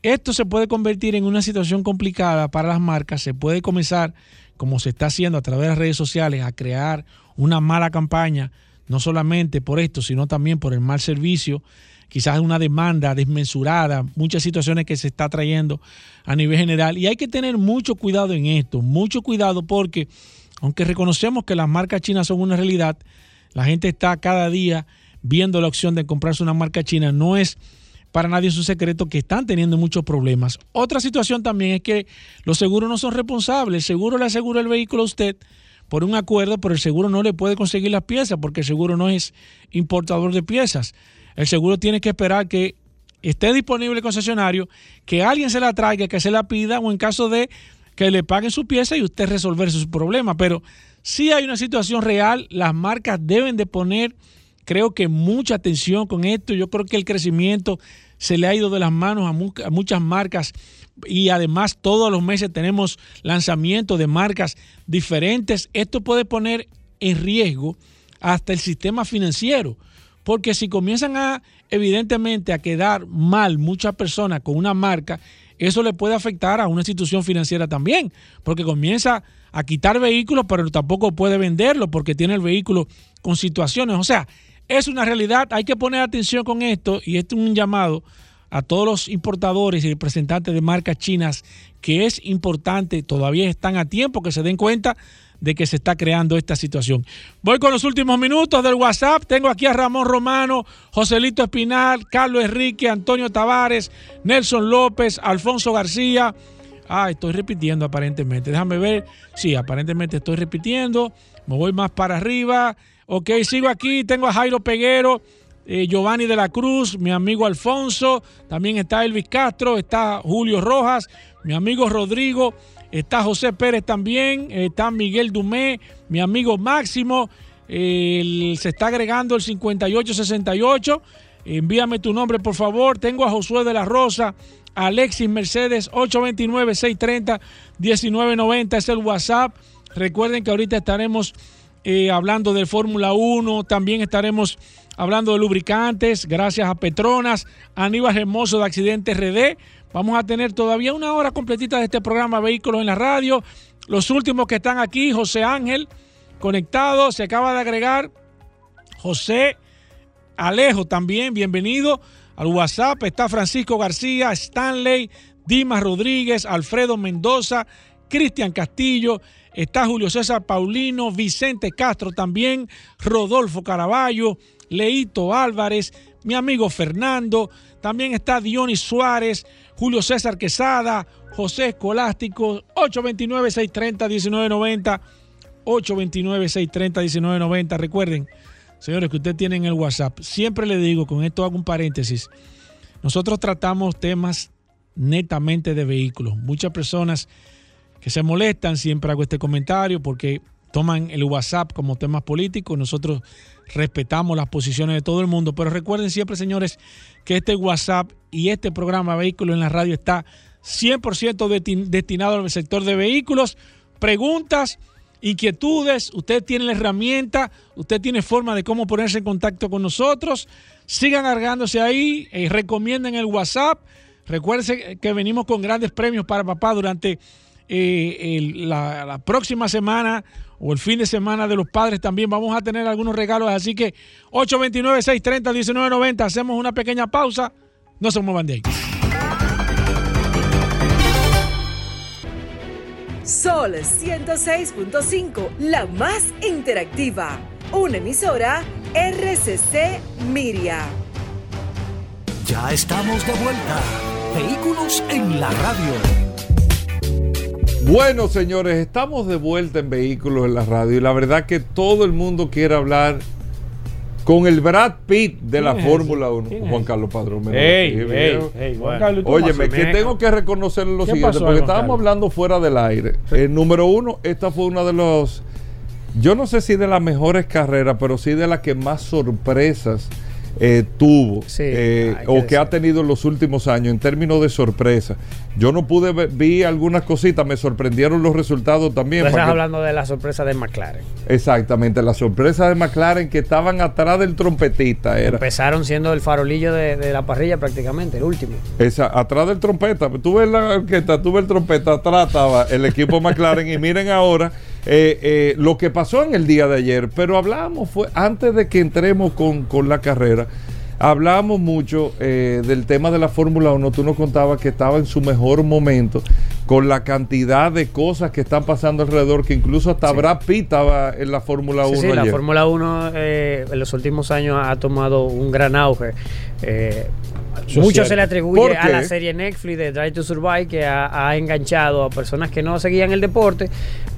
esto se puede convertir en una situación complicada para las marcas, se puede comenzar, como se está haciendo a través de las redes sociales, a crear una mala campaña, no solamente por esto, sino también por el mal servicio, quizás una demanda desmesurada, muchas situaciones que se está trayendo a nivel general. Y hay que tener mucho cuidado en esto, mucho cuidado porque aunque reconocemos que las marcas chinas son una realidad, la gente está cada día viendo la opción de comprarse una marca china. No es para nadie un secreto que están teniendo muchos problemas. Otra situación también es que los seguros no son responsables. El seguro le asegura el vehículo a usted por un acuerdo, pero el seguro no le puede conseguir las piezas porque el seguro no es importador de piezas. El seguro tiene que esperar que esté disponible el concesionario, que alguien se la traiga, que se la pida o en caso de que le paguen su pieza y usted resolver su problema. Pero si hay una situación real, las marcas deben de poner, creo que mucha atención con esto. Yo creo que el crecimiento se le ha ido de las manos a, muchas marcas y además todos los meses tenemos lanzamientos de marcas diferentes. Esto puede poner en riesgo hasta el sistema financiero, porque si comienzan a, evidentemente, a quedar mal muchas personas con una marca, eso le puede afectar a una institución financiera también, porque comienza a quitar vehículos, pero tampoco puede venderlo porque tiene el vehículo con situaciones. O sea, es una realidad, hay que poner atención con esto y esto es un llamado a todos los importadores y representantes de marcas chinas que es importante, todavía están a tiempo que se den cuenta de que se está creando esta situación. Voy con los últimos minutos del WhatsApp. Tengo aquí a Ramón Romano, Joselito Espinal, Carlos Enrique, Antonio Tavares, Nelson López, Alfonso García. Ah, estoy repitiendo aparentemente. Déjame ver. Sí, aparentemente estoy repitiendo. Me voy más para arriba. Ok, sigo aquí. Tengo a Jairo Peguero, eh, Giovanni de la Cruz, mi amigo Alfonso. También está Elvis Castro, está Julio Rojas, mi amigo Rodrigo. Está José Pérez también, está Miguel Dumé, mi amigo Máximo. se está agregando el 5868. Envíame tu nombre, por favor. Tengo a Josué de la Rosa, Alexis Mercedes, 829-630-1990. Es el WhatsApp. Recuerden que ahorita estaremos eh, hablando de Fórmula 1. También estaremos hablando de lubricantes. Gracias a Petronas, Aníbal Hermoso de Accidente RD. Vamos a tener todavía una hora completita de este programa Vehículos en la Radio. Los últimos que están aquí, José Ángel, conectado, se acaba de agregar. José Alejo también, bienvenido al WhatsApp. Está Francisco García, Stanley, Dimas Rodríguez, Alfredo Mendoza, Cristian Castillo, está Julio César Paulino, Vicente Castro también, Rodolfo Caraballo, Leito Álvarez, mi amigo Fernando, también está Dionis Suárez, Julio César Quesada, José Escolástico, 829-630-1990, 829-630-1990. Recuerden, señores, que ustedes tienen el WhatsApp. Siempre le digo, con esto hago un paréntesis, nosotros tratamos temas netamente de vehículos. Muchas personas que se molestan, siempre hago este comentario porque toman el WhatsApp como temas políticos. Nosotros respetamos las posiciones de todo el mundo, pero recuerden siempre, señores, que este WhatsApp y este programa Vehículos en la Radio está 100% destinado al sector de vehículos. Preguntas, inquietudes, usted tiene la herramienta, usted tiene forma de cómo ponerse en contacto con nosotros. Sigan cargándose ahí, eh, recomienden el WhatsApp. Recuerden que venimos con grandes premios para papá durante eh, la próxima semana o el fin de semana de los padres también vamos a tener algunos regalos. Así que 829-630-1990. Hacemos una pequeña pausa. No se muevan de ahí. Sol 106.5, la más interactiva. Una emisora RCC Miria. Ya estamos de vuelta. Vehículos en la radio. Bueno, señores, estamos de vuelta en Vehículos en la Radio y la verdad que todo el mundo quiere hablar con el Brad Pitt de la Fórmula 1. Juan Carlos Padrón. Oye, que tengo que reconocer lo siguiente, porque estábamos hablando fuera del aire. El número uno, esta fue una de los, yo no sé si de las mejores carreras, pero sí de las que más sorpresas eh, tuvo eh, o que ha tenido en los últimos años en términos de sorpresa. Yo no pude ver, vi algunas cositas, me sorprendieron los resultados también. estás hablando de la sorpresa de McLaren. Exactamente, la sorpresa de McLaren que estaban atrás del trompetista. Era. Empezaron siendo el farolillo de, la parrilla prácticamente, el último. Esa, atrás del trompeta, tú ves la orquesta, tú ves el trompeta, atrás estaba el equipo McLaren y miren ahora eh, eh, lo que pasó en el día de ayer, pero hablamos, fue antes de que entremos con, la carrera, hablamos mucho eh, del tema de la Fórmula 1. Tú nos contabas que estaba en su mejor momento con la cantidad de cosas que están pasando alrededor, que incluso hasta Brad Pitt estaba en la Fórmula 1. Sí, la Fórmula 1 en los últimos años ha tomado un gran auge. Mucho se le atribuye a la serie Netflix de Drive to Survive que ha, enganchado a personas que no seguían el deporte,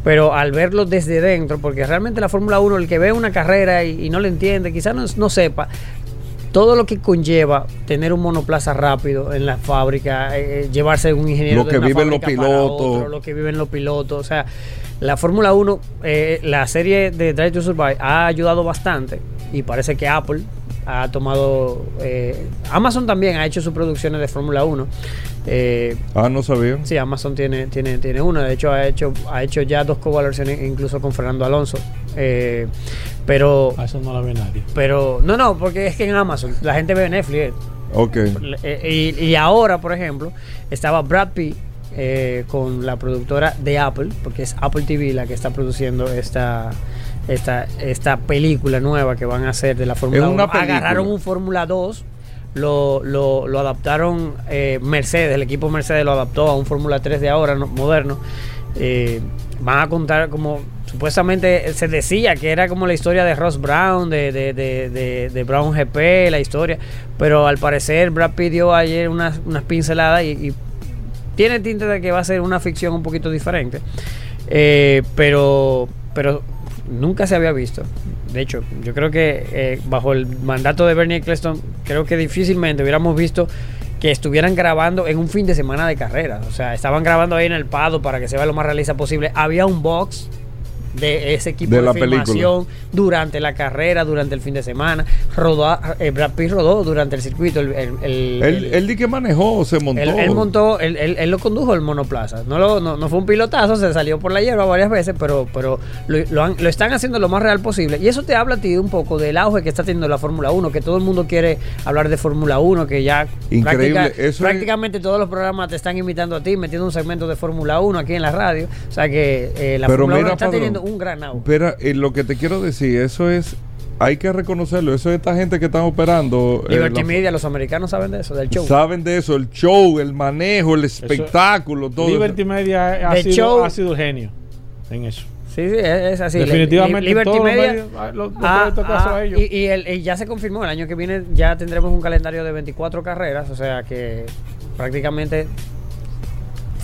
pero al verlo desde dentro, porque realmente la Fórmula 1, el que ve una carrera y, no le entiende, quizás no, sepa, todo lo que conlleva tener un monoplaza rápido en la fábrica, eh, eh, llevarse un ingeniero lo que viven los pilotos, lo que viven los pilotos, o sea, la Fórmula 1, eh, la serie de Drive to Survive ha ayudado bastante y parece que Apple ha tomado. Eh, Amazon también ha hecho sus producciones de Fórmula 1. Eh, ah, no sabía. Sí, Amazon tiene, tiene, tiene una. De hecho, ha hecho, ha hecho ya dos colaboraciones incluso con Fernando Alonso. Eh, pero. A eso no la ve nadie. Pero. No, no, porque es que en Amazon la gente ve Netflix. Ok. Y, y ahora, por ejemplo, estaba Brad Pitt con la productora de Apple, porque es Apple TV la que está produciendo esta, esta, esta película nueva que van a hacer de la Fórmula 1. Agarraron un Fórmula 2, lo, lo, lo adaptaron eh, Mercedes, el equipo Mercedes lo adaptó a un Fórmula 3 de ahora, moderno. Eh, van a contar como supuestamente se decía que era como la historia de Ross Brown, de, de, de, de Brown GP, la historia, pero al parecer Brad pidió ayer unas, unas pinceladas y, y, tiene tinte de que va a ser una ficción un poquito diferente. Eh, pero, pero nunca se había visto. De hecho, yo creo que eh, bajo el mandato de Bernie Eccleston, creo que difícilmente hubiéramos visto que estuvieran grabando en un fin de semana de carrera. O sea, estaban grabando ahí en el Pado para que se vea lo más realista posible. Había un box de ese equipo de, filmación durante la carrera, durante el fin de semana. Rodó, eh, Brad Pitt rodó durante el circuito. El, el, él, di que manejó, se montó. Él, montó, él, él, lo condujo el monoplaza. No, lo, no, fue un pilotazo, se salió por la hierba varias veces, pero, pero lo, lo, están haciendo lo más real posible. Y eso te habla a ti un poco del auge que está teniendo la Fórmula 1, que todo el mundo quiere hablar de Fórmula 1, que ya prácticamente todos los programas te están invitando a ti, metiendo un segmento de Fórmula 1 aquí en la radio. O sea que eh, la Fórmula 1 está teniendo un gran auge. Pero eh, lo que te quiero decir, eso es hay que reconocerlo. Eso es esta gente que están operando. Eh, Liberty Media, los americanos saben de eso, del show. Saben de eso, el show, el manejo, el espectáculo, todo. Liberty Media ha sido, ha sido, genio en eso. Sí, sí, es así. Definitivamente. Liberty Media. Ah, ah, y, y, ya se confirmó, el año que viene ya tendremos un calendario de 24 carreras, o sea que prácticamente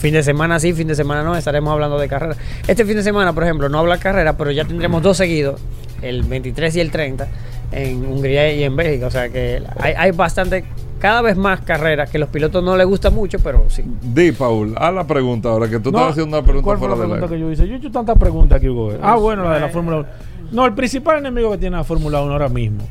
fin de semana sí, fin de semana no, estaremos hablando de carrera. Este fin de semana, por ejemplo, no habla carrera, pero ya tendremos dos seguidos, el 23 y el 30, en Hungría y en Bélgica. O sea que hay, hay bastante, cada vez más carreras que los pilotos no les gusta mucho, pero sí. Di, Paul, haz la pregunta ahora, que tú estás haciendo una pregunta ¿cuál fue la pregunta que yo hice? Yo he hecho tantas preguntas aquí, Hugo. Ah, bueno, la de la Fórmula 1. No, el principal enemigo que tiene la Fórmula 1 ahora mismo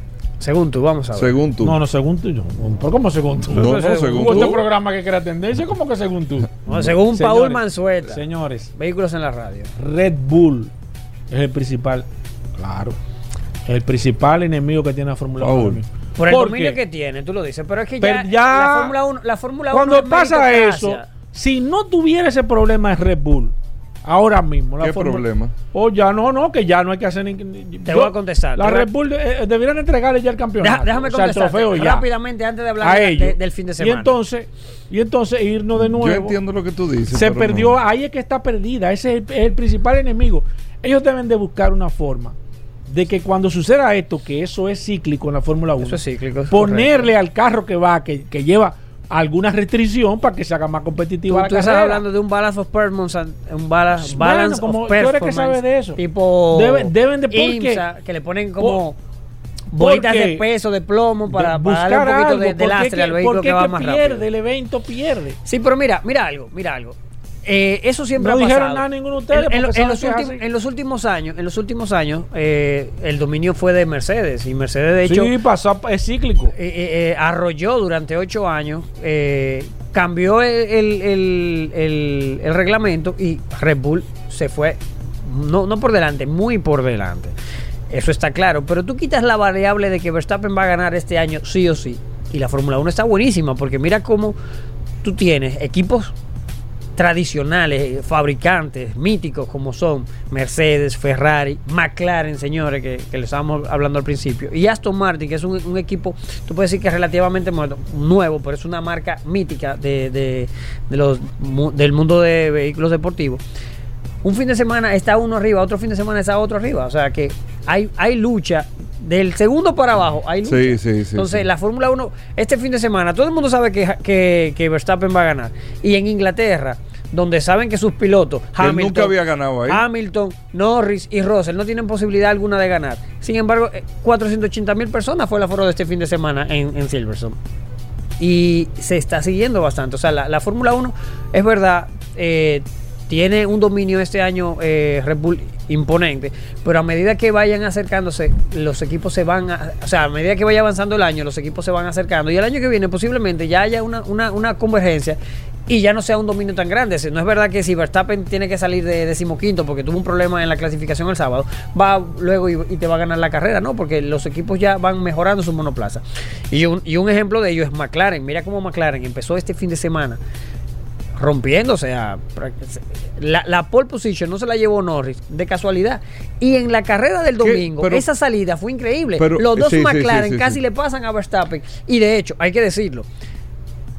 según tú, vamos a ver. Según tú. No, no, según tú. ¿Por cómo según tú? No, no, según tú. este programa que crea tendencia, ¿cómo que según tú? No, según Paul Mansueta. Señores. Vehículos en la radio. Red Bull es el principal. Claro. El principal enemigo que tiene la Fórmula 1. Por el dominio que tiene, tú lo dices. Pero es que ya, la Fórmula 1. La Fórmula 1 cuando pasa eso, si no tuviera ese problema es Red Bull Ahora mismo. La ¿Qué problema? O oh, ya no, no, que ya no hay que hacer ni. Te voy a contestar. La Red Bull eh, eh, deberían entregarle ya el campeonato. déjame contestar. rápidamente antes de hablar del fin de semana. Y entonces, y entonces irnos de nuevo. Yo entiendo lo que tú dices. Se perdió, ahí es que está perdida. Ese es el, principal enemigo. Ellos deben de buscar una forma de que cuando suceda esto, que eso es cíclico en la Fórmula 1, eso es cíclico, ponerle al carro que va, que, que lleva alguna restricción para que se haga más competitiva tú, la estás hablando de un balance of performance, un balance, balance como, of performance. que sabes de eso. Tipo deben, deben de IMSA, que le ponen como bolitas de peso, de plomo para, para darle un poquito de, de lastre al vehículo que va más pierde, rápido. el evento pierde. Sí, pero mira, mira algo, mira algo. Eh, eso siempre no ha dijeron pasado. nada ninguno de ustedes. En, en, en, los últimos, en, los últimos, años, en los últimos años, eh, el dominio fue de Mercedes y Mercedes de hecho sí, pasó es cíclico. Eh, arrolló durante ocho años, cambió el, el, el, el, reglamento y Red Bull se fue no, no por delante, muy por delante. Eso está claro, pero tú quitas la variable de que Verstappen va a ganar este año sí o sí. Y la Fórmula 1 está buenísima porque mira cómo tú tienes equipos tradicionales, fabricantes míticos como son Mercedes, Ferrari, McLaren, señores, que, les estábamos hablando al principio, y Aston Martin, que es un, equipo, tú puedes decir que es relativamente nuevo, pero es una marca mítica de, de, los, del mundo de vehículos deportivos. Un fin de semana está uno arriba, otro fin de semana está otro arriba. O sea que hay, hay lucha del segundo para abajo hay lucha. Sí, sí, sí. Entonces, la Fórmula 1, este fin de semana, todo el mundo sabe que, que, Verstappen va a ganar. Y en Inglaterra, donde saben que sus pilotos, Hamilton, nunca había ganado ahí. Hamilton, Norris y Russell, no tienen posibilidad alguna de ganar. Sin embargo, 480 eh, mil personas fue el aforo de este fin de semana en, en Silverstone. Y se está siguiendo bastante. O sea, la, Fórmula 1 es verdad, eh, tiene un dominio este año eh, Red Bull imponente, pero a medida que vayan acercándose, los equipos se van, a, o sea, a medida que vaya avanzando el año, los equipos se van acercando y el año que viene posiblemente ya haya una, una, una convergencia y ya no sea un dominio tan grande. No es verdad que si Verstappen tiene que salir de decimoquinto porque tuvo un problema en la clasificación el sábado, va luego y, te va a ganar la carrera, ¿no? Porque los equipos ya van mejorando su monoplaza. Y un, y un ejemplo de ello es McLaren. Mira cómo McLaren empezó este fin de semana rompiendo, o sea, la, la, pole position no se la llevó Norris de casualidad. Y en la carrera del domingo, esa salida fue increíble. Los dos McLaren casi le pasan a Verstappen. Y de hecho, hay que decirlo,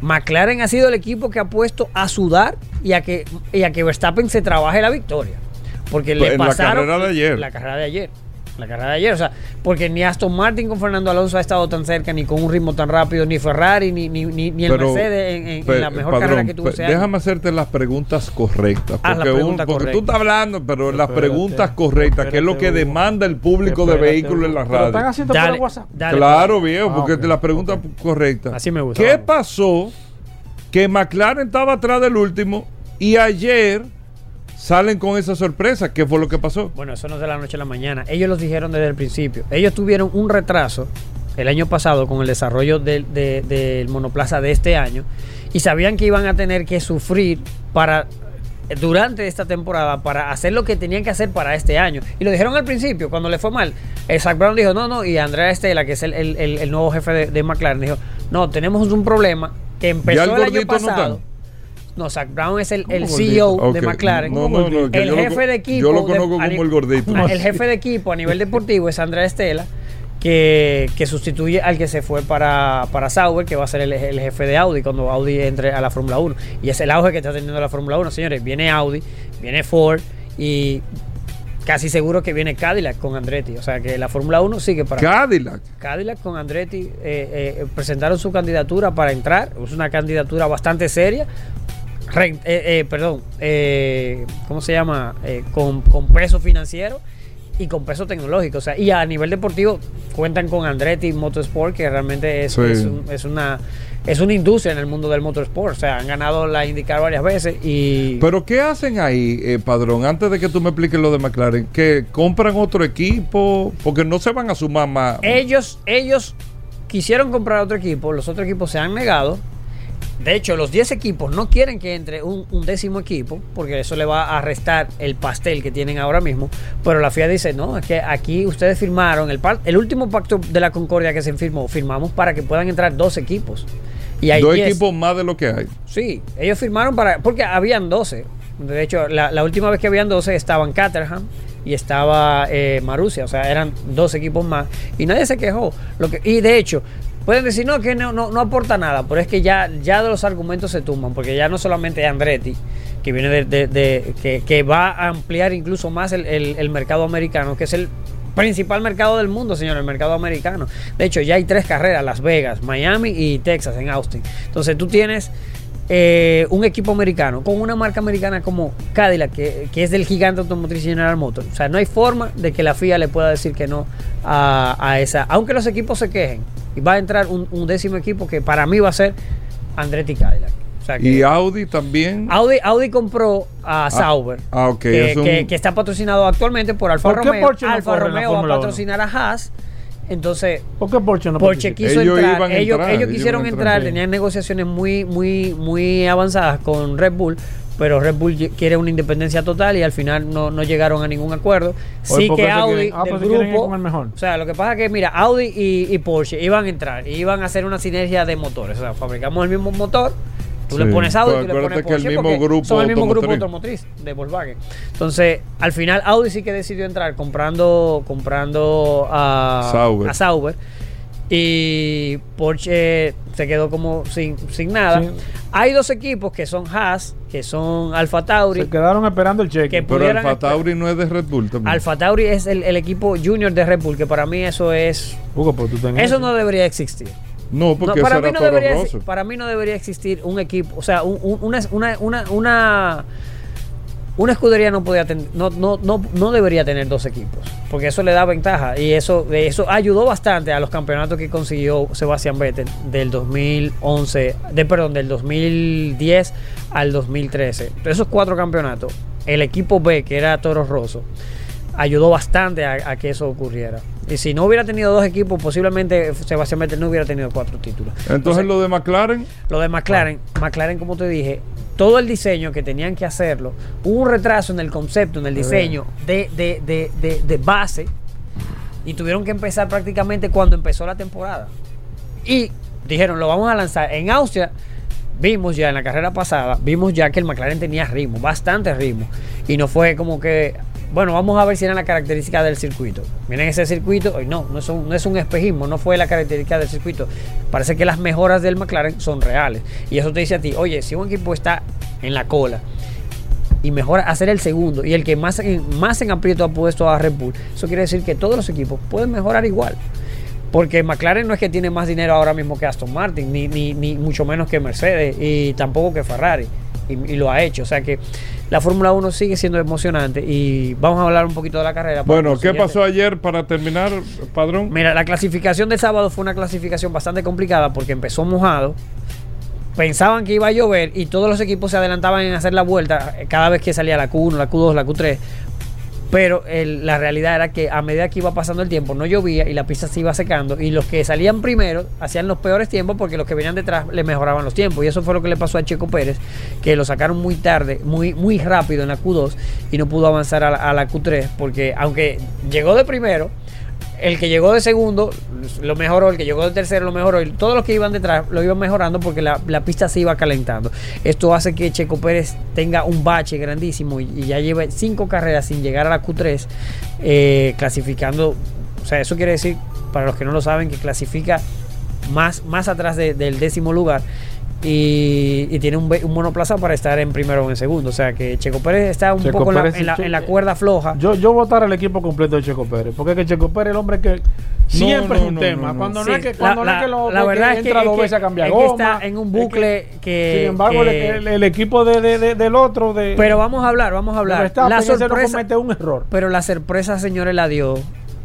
McLaren ha sido el equipo que ha puesto a sudar y a que, y a que Verstappen se trabaje la victoria. Porque le pasaron la carrera de ayer. La carrera de ayer la carrera de ayer. O sea, porque ni Aston Martin con Fernando Alonso ha estado tan cerca, ni con un ritmo tan rápido, ni Ferrari, ni, ni, ni, el Mercedes en, la mejor carrera que tuvo ese Déjame hacerte las preguntas correctas. Porque, tú estás hablando, pero, las preguntas correctas, que es lo que demanda el público de vehículos en la radio. están haciendo por WhatsApp. claro, viejo, ah, porque las preguntas correctas. Así me gusta. ¿Qué pasó? Que McLaren estaba atrás del último y ayer salen con esa sorpresa. ¿Qué fue lo que pasó? Bueno, eso no es de la noche a la mañana. Ellos lo dijeron desde el principio. Ellos tuvieron un retraso el año pasado con el desarrollo del, monoplaza de este año y sabían que iban a tener que sufrir para durante esta temporada para hacer lo que tenían que hacer para este año. Y lo dijeron al principio, cuando le fue mal. Eh, Zach Brown dijo, no, no, y Andrea Estela, que es el, nuevo jefe de, McLaren, dijo, no, tenemos un problema que empezó el, año pasado. No, Zach Brown es el, el CEO de McLaren. el jefe de equipo. Yo lo conozco como el gordito. El jefe de equipo a nivel deportivo es Andrea Estela, que, sustituye al que se fue para, para Sauber, que va a ser el, jefe de Audi cuando Audi entre a la Fórmula 1. Y es el auge que está teniendo la Fórmula 1, señores. Viene Audi, viene Ford y casi seguro que viene Cadillac con Andretti. O sea que la Fórmula 1 sigue para. Cadillac. Cadillac con Andretti eh, eh, presentaron su candidatura para entrar. Es una candidatura bastante seria eh, eh, perdón, eh, ¿cómo se llama? Con, peso financiero y con peso tecnológico. O sea, y a nivel deportivo cuentan con Andretti Motorsport, que realmente es, es, una es una industria en el mundo del motorsport. O sea, han ganado la IndyCar varias veces y... Pero ¿qué hacen ahí, Padrón? Antes de que tú me expliques lo de McLaren, que compran otro equipo, porque no se van a sumar más. Ellos, ellos quisieron comprar otro equipo, los otros equipos se han negado de hecho, los 10 equipos no quieren que entre un, décimo equipo, porque eso le va a restar el pastel que tienen ahora mismo. Pero la FIA dice: No, es que aquí ustedes firmaron el, el último pacto de la Concordia que se firmó, firmamos para que puedan entrar dos equipos. Y hay dos equipos más de lo que hay. Sí, ellos firmaron para. Porque habían 12. De hecho, la, última vez que habían 12 estaban Caterham y estaba eh, Marusia, o sea, eran dos equipos más y nadie se quejó. Lo que, y de hecho, Pueden decir, no, que no, no, aporta nada, pero es que ya, ya de los argumentos se tumban, porque ya no solamente Andretti, que viene de, que, va a ampliar incluso más el, mercado americano, que es el principal mercado del mundo, señor, el mercado americano. De hecho, ya hay tres carreras, Las Vegas, Miami y Texas, en Austin. Entonces tú tienes eh, un equipo americano con una marca americana como Cadillac, que, que, es del gigante automotriz General Motors. O sea, no hay forma de que la FIA le pueda decir que no a, a esa, aunque los equipos se quejen y va a entrar un, décimo equipo que para mí va a ser Andretti Cadillac. y Audi también. Audi, Audi compró a ah, Sauber, ah, que, que, está patrocinado actualmente por Alfa Romeo. Alfa Romeo va a patrocinar a Haas. Entonces, ¿por qué Porsche no Porsche quiso ellos entrar, ellos, ellos, quisieron entrar, tenían negociaciones muy, muy, muy avanzadas con Red Bull, pero Red Bull quiere una independencia total y al final no, no llegaron a ningún acuerdo. sí que Audi ah, del grupo, o sea, lo que pasa es que mira, Audi y, Porsche iban a entrar, y iban a hacer una sinergia de motores, o sea, fabricamos el mismo motor. Tú le pones Audi, y tú le pones Porsche, el mismo grupo son el mismo grupo automotriz de Volkswagen. Entonces, al final Audi sí que decidió entrar comprando comprando a Sauber. A Sauber y Porsche se quedó como sin, sin nada. Hay dos equipos que son Haas, que son Alfa Tauri. Se quedaron esperando el cheque. Pero Alfa Tauri no es de Red Bull también. Alfa Tauri es el, equipo junior de Red Bull, que para mí eso es. Eso no debería existir. No, porque para, mí no debería, para mí no debería existir un equipo, o sea, una, una, una una escudería no podía no, no, no, no debería tener dos equipos, porque eso le da ventaja y eso, eso ayudó bastante a los campeonatos que consiguió Sebastián Vettel del 2011, de perdón, del 2010 al 2013. Esos cuatro campeonatos, el equipo B, que era Toro Rosso, ayudó bastante a, que eso ocurriera. Y si no hubiera tenido dos equipos, posiblemente Sebastián Vettel no hubiera tenido cuatro títulos. Entonces, lo de McLaren. Lo de McLaren, McLaren, como te dije, todo el diseño que tenían que hacerlo, hubo un retraso en el concepto, en el diseño de, de, de, de base, y tuvieron que empezar prácticamente cuando empezó la temporada. Y dijeron, lo vamos a lanzar en Austria. Vimos ya en la carrera pasada, vimos ya que el McLaren tenía ritmo, bastante ritmo. Y no fue como que bueno, vamos a ver si era la característica del circuito. Miren ese circuito, no, no es, un, no es un espejismo, no fue la característica del circuito. Parece que las mejoras del McLaren son reales. Y eso te dice a ti, oye, si un equipo está en la cola y mejora hacer el segundo y el que más, más en aprieto ha puesto a Red Bull, eso quiere decir que todos los equipos pueden mejorar igual. Porque McLaren no es que tiene más dinero ahora mismo que Aston Martin, ni, ni, ni mucho menos que Mercedes, y tampoco que Ferrari. y, lo ha hecho. O sea que la Fórmula 1 sigue siendo emocionante y vamos a hablar un poquito de la carrera. Bueno, ¿qué pasó ayer para terminar, Padrón? Mira, la clasificación del sábado fue una clasificación bastante complicada porque empezó mojado. Pensaban que iba a llover y todos los equipos se adelantaban en hacer la vuelta cada vez que salía la Q1, la Q2, la Q3 pero la realidad era que a medida que iba pasando el tiempo no llovía y la pista se iba secando y los que salían primero hacían los peores tiempos porque los que venían detrás le mejoraban los tiempos. Y eso fue lo que le pasó a Checo Pérez que lo sacaron muy tarde, muy, muy rápido en la Q2 y no pudo avanzar a la Q3 porque aunque llegó de primero el que llegó de segundo lo mejoró, el que llegó de tercero lo mejoró, y todos los que iban detrás lo iban mejorando porque la, pista se iba calentando. Esto hace que Checo Pérez tenga un bache grandísimo y, ya lleve cinco carreras sin llegar a la Q3, eh, clasificando. O sea, eso quiere decir, para los que no lo saben, que clasifica más, más atrás del décimo lugar y, tiene un, un, monoplaza para estar en primero o en segundo. O sea que Checo Pérez está un poco en la, cuerda floja. Yo, yo votar al equipo completo de Checo Pérez, porque es que Checo Pérez es el hombre que siempre es un tema. Cuando no es que, cuando la, no es que lo la verdad entra es que, dos veces a cambiar goma, está en un bucle que, sin embargo el, equipo de, de, del otro de pero vamos a hablar vamos a hablar la sorpresa comete un error pero la sorpresa señores la dio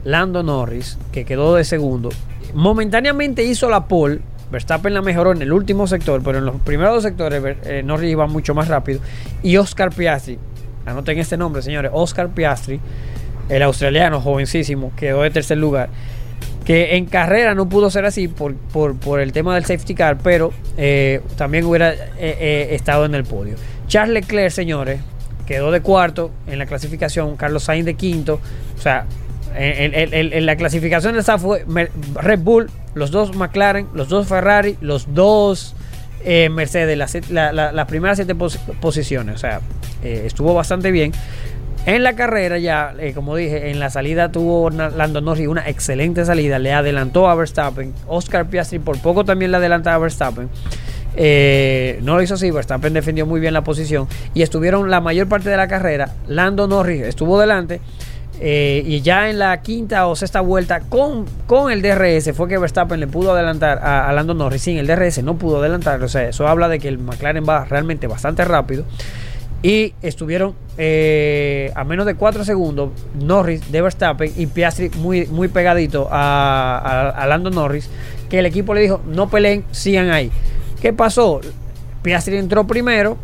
Lando Norris que quedó de segundo momentáneamente hizo la pole Verstappen la mejoró en el último sector, pero en los primeros dos sectores eh, Norris iba mucho más rápido. Y Oscar Piastri, anoten este nombre, señores, Oscar Piastri, el australiano jovencísimo, quedó de tercer lugar. Que en carrera no pudo ser así por, por, el tema del safety car, pero eh, también hubiera eh, estado en el podio. Charles Leclerc, señores, quedó de cuarto en la clasificación, Carlos Sainz de quinto. O sea, en, la clasificación del SAF fue Red Bull, los dos McLaren, los dos Ferrari, los dos eh, Mercedes, las primeras siete posiciones. O sea, eh, estuvo bastante bien. En la carrera ya, eh, como dije, en la salida tuvo Lando Norris una excelente salida. Le adelantó a Verstappen. Oscar Piastri por poco también le adelanta a Verstappen. no lo hizo así, Verstappen defendió muy bien la posición. Y estuvieron la mayor parte de la carrera. Lando Norris estuvo delante. Eh, y ya en la quinta o sexta vuelta con, con el DRS fue que Verstappen le pudo adelantar a, Lando Norris. Sin el DRS no pudo adelantar. O sea, eso habla de que el McLaren va realmente bastante rápido. Y estuvieron eh, a menos de 4 segundos Norris de Verstappen y Piastri muy, muy pegadito a, a, Lando Norris. Que el equipo le dijo: No peleen, sigan ahí. ¿Qué pasó? Piastri entró primero.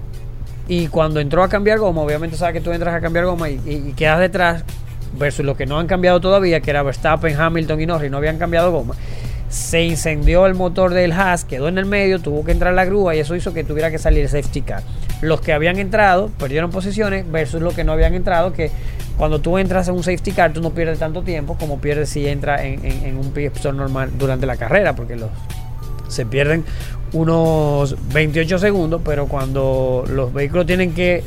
Y cuando entró a cambiar goma, obviamente sabes que tú entras a cambiar goma y quedas detrás versus lo que no han cambiado todavía, que era Verstappen, Hamilton y Norris, no habían cambiado goma. Se incendió el motor del Haas, quedó en el medio, tuvo que entrar la grúa y eso hizo que tuviera que salir el safety car. Los que habían entrado perdieron posiciones versus los que no habían entrado, que cuando tú entras en un safety car tú no pierdes tanto tiempo como pierdes si entras en, un pit stop normal durante la carrera, porque los, se pierden unos 28 segundos, pero cuando los vehículos tienen que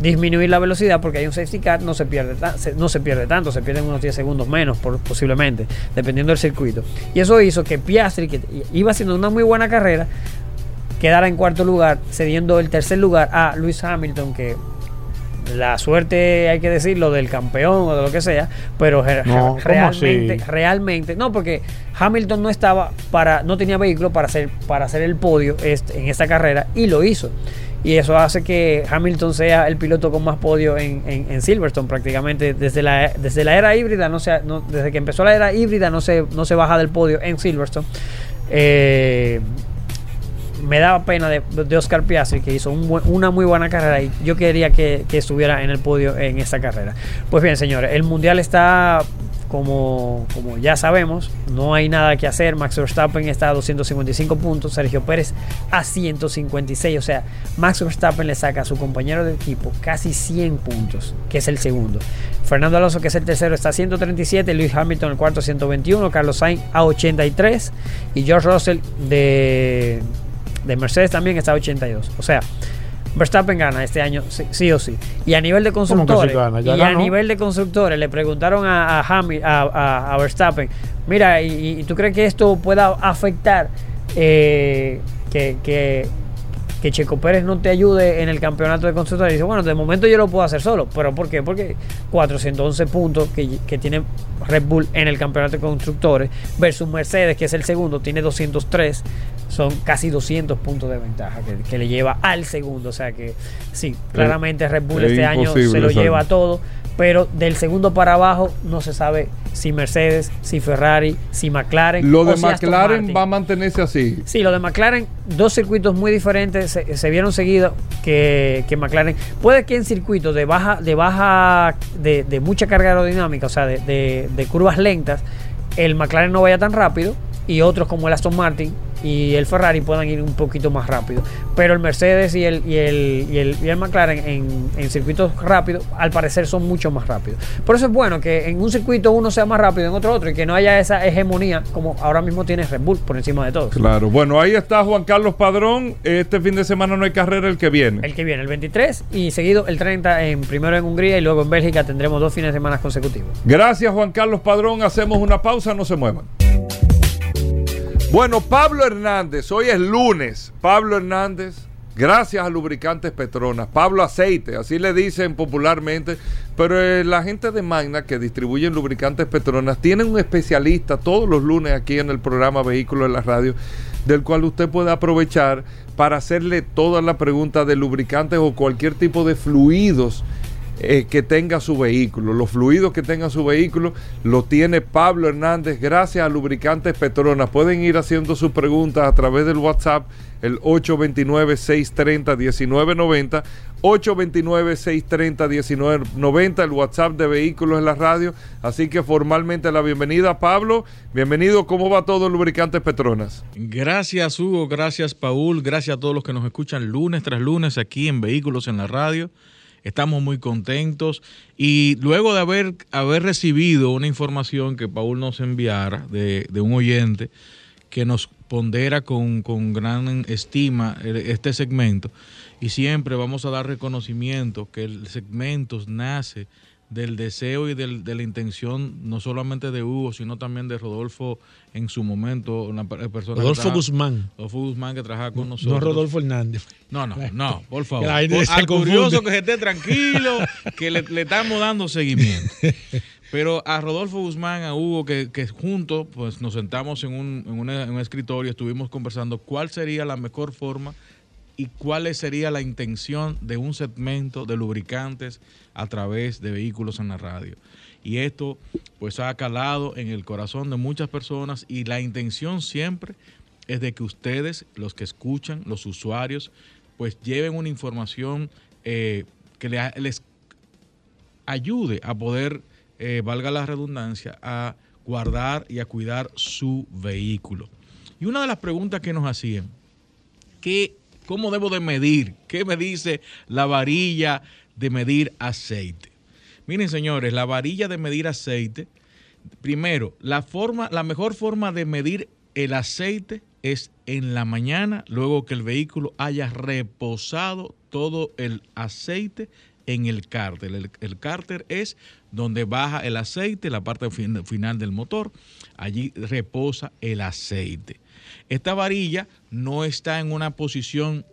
disminuir la velocidad porque hay un safety car, no se pierde, no se pierde tanto, se pierden unos 10 segundos menos posiblemente, dependiendo del circuito. Y eso hizo que Piastri, que iba haciendo una muy buena carrera, quedara en cuarto lugar, cediendo el tercer lugar a Luis Hamilton, que la suerte hay que decirlo del campeón o de lo que sea, pero realmente, realmente, no, porque Hamilton no estaba para, no tenía vehículo para hacer, para hacer el podio en esta carrera y lo hizo y eso hace que Hamilton sea el piloto con más podio en, en, Silverstone prácticamente desde la, desde la era híbrida no, no desde que empezó la era híbrida no se, no se baja del podio en Silverstone eh, me daba pena de, de Oscar Piastri, que hizo una muy buena carrera y yo quería que, que estuviera en el podio en esta carrera. Pues bien, señores, el mundial está como, como ya sabemos, no hay nada que hacer. Max Verstappen está a 255 puntos, Sergio Pérez a 156. O sea, Max Verstappen le saca a su compañero de equipo casi 100 puntos, que es el segundo. Fernando Alonso, que es el tercero, está a 137. Lewis Hamilton, el cuarto, a 121. Carlos Sainz a 83. Y George Russell de, de Mercedes también está a 82. O sea, Verstappen gana este año, sí, o sí. Y a nivel de constructores, y a nivel de constructores, le preguntaron a, a, a, Verstappen, mira, y, tú crees que esto pueda afectar eh, que, que, que, Checo Pérez no te ayude en el campeonato de constructores? Y dice, bueno, de momento yo lo puedo hacer solo. ¿Pero por qué? Porque 411 puntos que, que tiene Red Bull en el campeonato de constructores versus Mercedes, que es el segundo, tiene 203 son casi 200 puntos de ventaja que, le lleva al segundo. O sea que sí, claramente Red Bull este año se lo lleva todo, pero del segundo para abajo no se sabe si Mercedes, si Ferrari, si McLaren. Lo de McLaren va a mantenerse así. Sí, lo de McLaren, dos circuitos muy diferentes se, vieron seguidos que, que, McLaren. Puede que en circuitos de baja, de baja, de, de mucha carga aerodinámica, o sea, de, de curvas lentas, el McLaren no vaya tan rápido y otros como el Aston Martin y el Ferrari puedan ir un poquito más rápido. Pero el Mercedes y el, y el, y el, y el McLaren en, en, circuitos rápidos, al parecer son mucho más rápidos. Por eso es bueno que en un circuito uno sea más rápido, en otro otro, y que no haya esa hegemonía como ahora mismo tiene Red Bull por encima de todos. Claro, bueno, ahí está Juan Carlos Padrón. Este fin de semana no hay carrera, el que viene. El que viene, el 23 y seguido el 30, en, primero en Hungría y luego en Bélgica tendremos dos fines de semana consecutivos. Gracias Juan Carlos Padrón, hacemos una pausa, no se muevan. Bueno, Pablo Hernández, hoy es lunes. Pablo Hernández, gracias a Lubricantes Petronas. Pablo Aceite, así le dicen popularmente. Pero eh, la gente de Magna que distribuyen lubricantes Petronas tienen un especialista todos los lunes aquí en el programa Vehículos en la Radio, del cual usted puede aprovechar para hacerle todas las preguntas de lubricantes o cualquier tipo de fluidos eh, que tenga su vehículo. Los fluidos que tenga su vehículo lo tiene Pablo Hernández gracias a Lubricantes Petronas. Pueden ir haciendo sus preguntas a través del WhatsApp, el 829-630-1990. 829-630-1990, el WhatsApp de Vehículos en la Radio. Así que formalmente la bienvenida, Pablo. Bienvenido, ¿cómo va todo Lubricantes Petronas? Gracias, Hugo. Gracias, Paul. Gracias a todos los que nos escuchan lunes tras lunes aquí en Vehículos en la Radio. Estamos muy contentos. Y luego de haber, haber recibido una información que Paul nos enviara de, de un oyente que nos pondera con, con, gran estima este segmento y siempre vamos a dar reconocimiento que el segmento nace del deseo y del, de la intención no solamente de Hugo, sino también de Rodolfo en su momento, una persona Rodolfo Guzmán. Rodolfo Guzmán que trabaja con nosotros. No Rodolfo Hernández. No, no, no, por favor. al curioso que se esté tranquilo, que le, estamos dando seguimiento. Pero a Rodolfo Guzmán, a Hugo, que, que juntos pues, nos sentamos en un, en, en un escritorio, estuvimos conversando cuál sería la mejor forma y cuál sería la intención de un segmento de lubricantes a través de vehículos en la radio. Y esto pues ha calado en el corazón de muchas personas y la intención siempre es de que ustedes, los que escuchan, los usuarios, pues lleven una información eh, que les ayude a poder, eh, valga la redundancia, a guardar y a cuidar su vehículo. Y una de las preguntas que nos hacían, ¿qué ¿Cómo debo de medir? ¿Qué me dice la varilla de medir aceite? Miren, señores, la varilla de medir aceite, primero, la forma, la mejor forma de medir el aceite es en la mañana, luego que el vehículo haya reposado todo el aceite en el cárter. El, el cárter es donde baja el aceite, la parte final del motor. Allí reposa el aceite. Esta varilla no está en una posición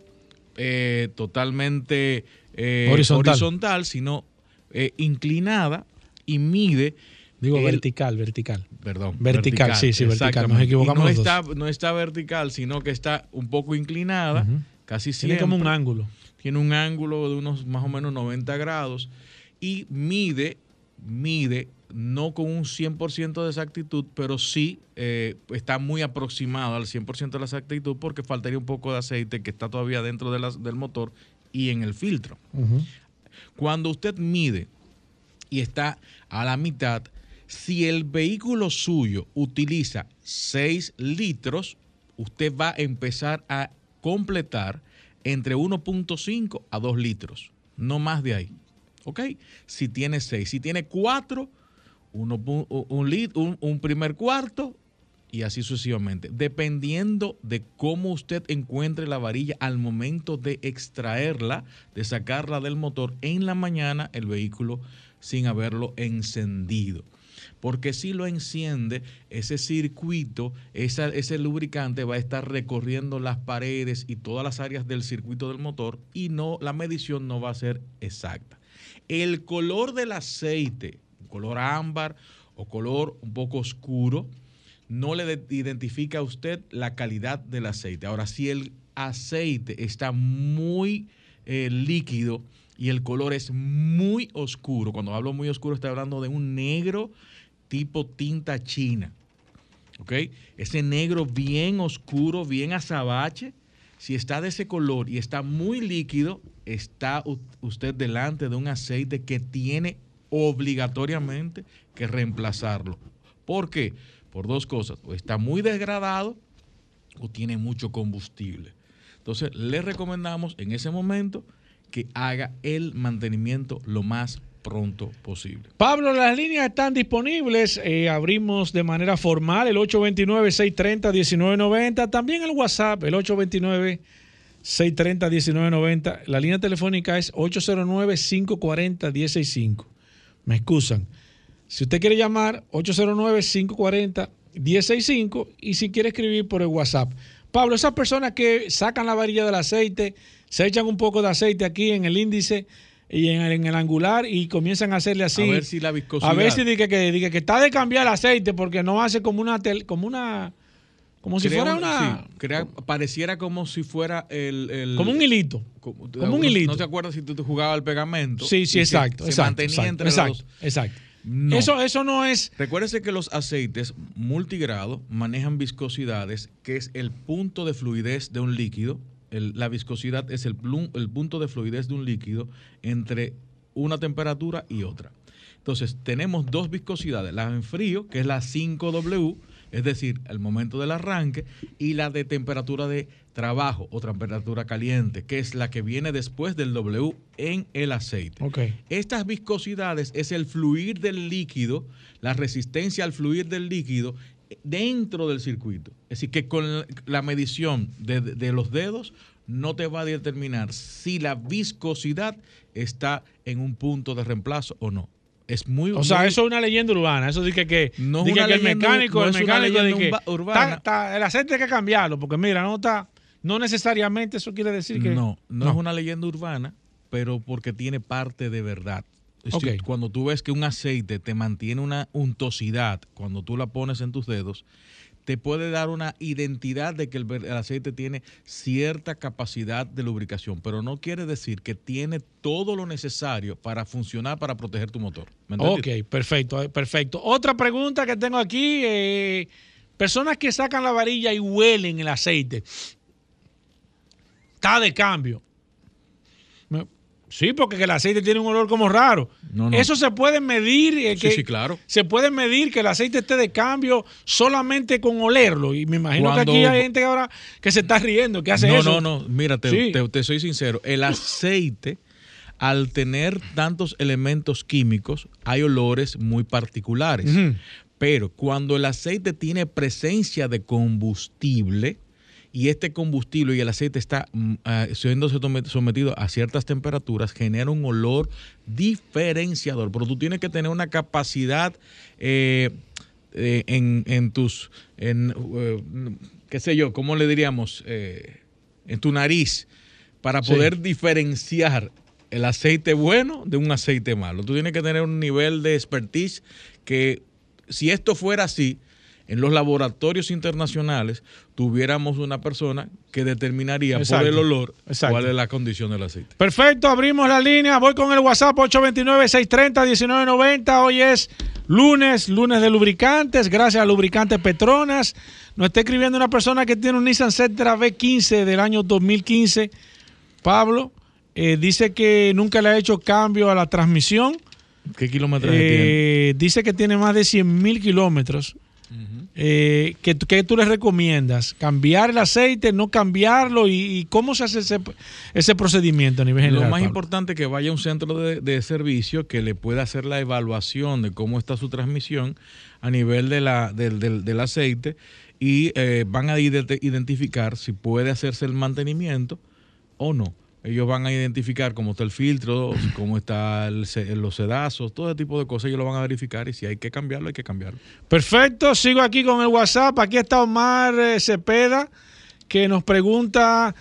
eh, totalmente eh, horizontal. sino eh, inclinada y mide. Digo vertical, vertical. Perdón. Vertical, sí, sí, vertical. Nos equivocamos. no, está, no está vertical, sino que está un poco inclinada, casi siempre. Tiene como un ángulo. Tiene un ángulo de unos más o menos 90 grados y mide, mide no con un 100% de exactitud, pero sí eh, está muy aproximado al 100% de la exactitud porque faltaría un poco de aceite que está todavía dentro del motor y en el filtro. Cuando usted mide y está a la mitad, si el vehículo suyo utiliza 6 litros, usted va a empezar a completar entre 1.5 a 2 litros, no más de ahí. ¿Ok? Si tiene 6, si tiene 4, un, un primer cuarto y así sucesivamente, dependiendo de cómo usted encuentre la varilla al momento de extraerla, de sacarla del motor en la mañana, el vehículo sin haberlo encendido porque si lo enciende, ese circuito, ese lubricante va a estar recorriendo las paredes y todas las áreas del circuito del motor y no, la medición no va a ser exacta. El color del aceite, color ámbar o color un poco oscuro, no le identifica a usted la calidad del aceite. Ahora, si el aceite está muy eh, líquido y el color es muy oscuro, cuando hablo muy oscuro estoy hablando de un negro tipo tinta china. ¿Ok? Ese negro bien oscuro, bien azabache, si está de ese color y está muy líquido, está usted delante de un aceite que tiene obligatoriamente que reemplazarlo. ¿Por qué? Por dos cosas. O está muy degradado o tiene mucho combustible. Entonces, le recomendamos en ese momento que haga el mantenimiento lo más pronto posible. Pablo, las líneas están disponibles. Eh, abrimos de manera formal el 829-630-1990. También el WhatsApp, el 829-630-1990. La línea telefónica es 809-540-165. Me excusan. Si usted quiere llamar, 809-540-165 y si quiere escribir por el WhatsApp. Pablo, esas personas que sacan la varilla del aceite, se echan un poco de aceite aquí en el índice, y en el, angular y comienzan a hacerle así. A ver si la viscosidad. A ver si dice que, que, está de cambiar el aceite porque no hace como una como una como si fuera una pareciera como si fuera el, como un hilito. Como, un hilito. ¿No te acuerdas si tú te jugabas el pegamento? Sí, sí, exacto, se, mantenía entre exacto, exacto. Eso, eso no es. Recuérdese que los aceites multigrado manejan viscosidades, que es el punto de fluidez de un líquido la viscosidad es el, el punto de fluidez de un líquido entre una temperatura y otra. Entonces, tenemos dos viscosidades, la en frío, que es la 5W, es decir, el momento del arranque, y la de temperatura de trabajo o temperatura caliente, que es la que viene después del W en el aceite. Estas viscosidades es el fluir del líquido, la resistencia al fluir del líquido dentro del circuito. Es decir, que con la medición de, los dedos no te va a determinar si la viscosidad está en un punto de reemplazo o no. Es muy O sea, eso es una leyenda urbana. Eso dice que, no que el mecánico, el mecánico urbana. el aceite hay que cambiarlo, porque mira, no está, no necesariamente eso quiere decir que. no, no. es una leyenda urbana, pero porque tiene parte de verdad. Cuando tú ves que un aceite te mantiene una untosidad, cuando tú la pones en tus dedos, te puede dar una identidad de que el, aceite tiene cierta capacidad de lubricación, pero no quiere decir que tiene todo lo necesario para funcionar, para proteger tu motor. ok, perfecto, eh, perfecto. Otra pregunta que tengo aquí, eh, personas que sacan la varilla y huelen el aceite, está de cambio. Sí, porque el aceite tiene un olor como raro. Eso se puede medir. Eh, sí, sí, claro. Se puede medir que el aceite esté de cambio solamente con olerlo. Y me imagino que aquí hay gente ahora que se está riendo, que hace eso. No, no, no. Mira, te, soy sincero. El aceite, al tener tantos elementos químicos, hay olores muy particulares. Pero cuando el aceite tiene presencia de combustible, y este combustible y el aceite está mm, ah, siendo sometido a ciertas temperaturas, genera un olor diferenciador. Pero tú tienes que tener una capacidad eh, eh, en, tus, en, eh, qué sé yo, ¿cómo le diríamos? en tu nariz para poder diferenciar el aceite bueno de un aceite malo. Tú tienes que tener un nivel de expertise que si esto fuera así, en los laboratorios internacionales tuviéramos una persona que determinaría por el olor cuál es la condición del aceite. Perfecto, abrimos la línea. Voy con el WhatsApp 829-630-1990. Hoy es lunes, lunes de lubricantes, gracias a Lubricantes Petronas. Nos está escribiendo una persona que tiene un Nissan Sentra V15 del año 2015. Pablo eh, dice que nunca le ha hecho cambio a la transmisión. ¿Qué kilómetros eh, tiene? Dice que tiene más de 100 mil kilómetros. Eh, ¿qué, tú le recomiendas? ¿Cambiar el aceite, no cambiarlo? ¿Y, cómo se hace ese, procedimiento a nivel general? Lo más importante es que vaya a un centro de, servicio que le pueda hacer la evaluación de cómo está su transmisión a nivel de la, del, aceite y eh, van a identificar si puede hacerse el mantenimiento o no ellos van a identificar cómo está el filtro, cómo están los sedazos, todo ese tipo de cosas, ellos lo van a verificar y si hay que cambiarlo, hay que cambiarlo. Perfecto, sigo aquí con el WhatsApp. Aquí está Omar eh, Cepeda, que nos pregunta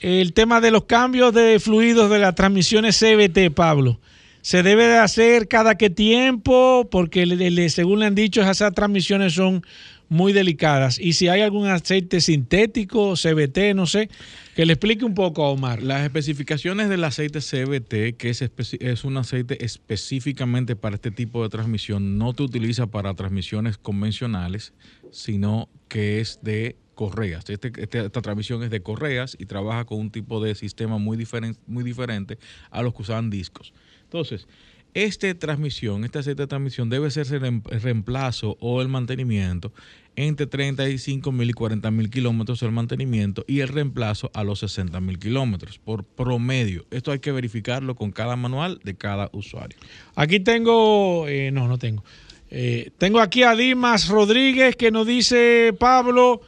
el tema de los cambios de fluidos de las transmisiones CBT, Pablo. ¿Se debe de hacer cada qué tiempo? Porque según le han dicho, esas transmisiones son muy delicadas. Y si hay algún aceite sintético, CBT, no sé, que le explique un poco a Omar. Las especificaciones del aceite CBT, que es, es un aceite específicamente para este tipo de transmisión, no te utiliza para transmisiones convencionales, sino que es de correas. Este, este, esta transmisión es de correas y trabaja con un tipo de sistema muy, diferente muy diferente a los que usaban discos. Entonces, esta transmisión, aceite de transmisión debe ser el reemplazo o el mantenimiento entre 35 mil y 40 mil kilómetros el mantenimiento y el reemplazo a los 60 mil kilómetros por promedio. Esto hay que verificarlo con cada manual de cada usuario. Aquí tengo, eh, no, no tengo. Eh, tengo aquí a Dimas Rodríguez que nos dice, Pablo,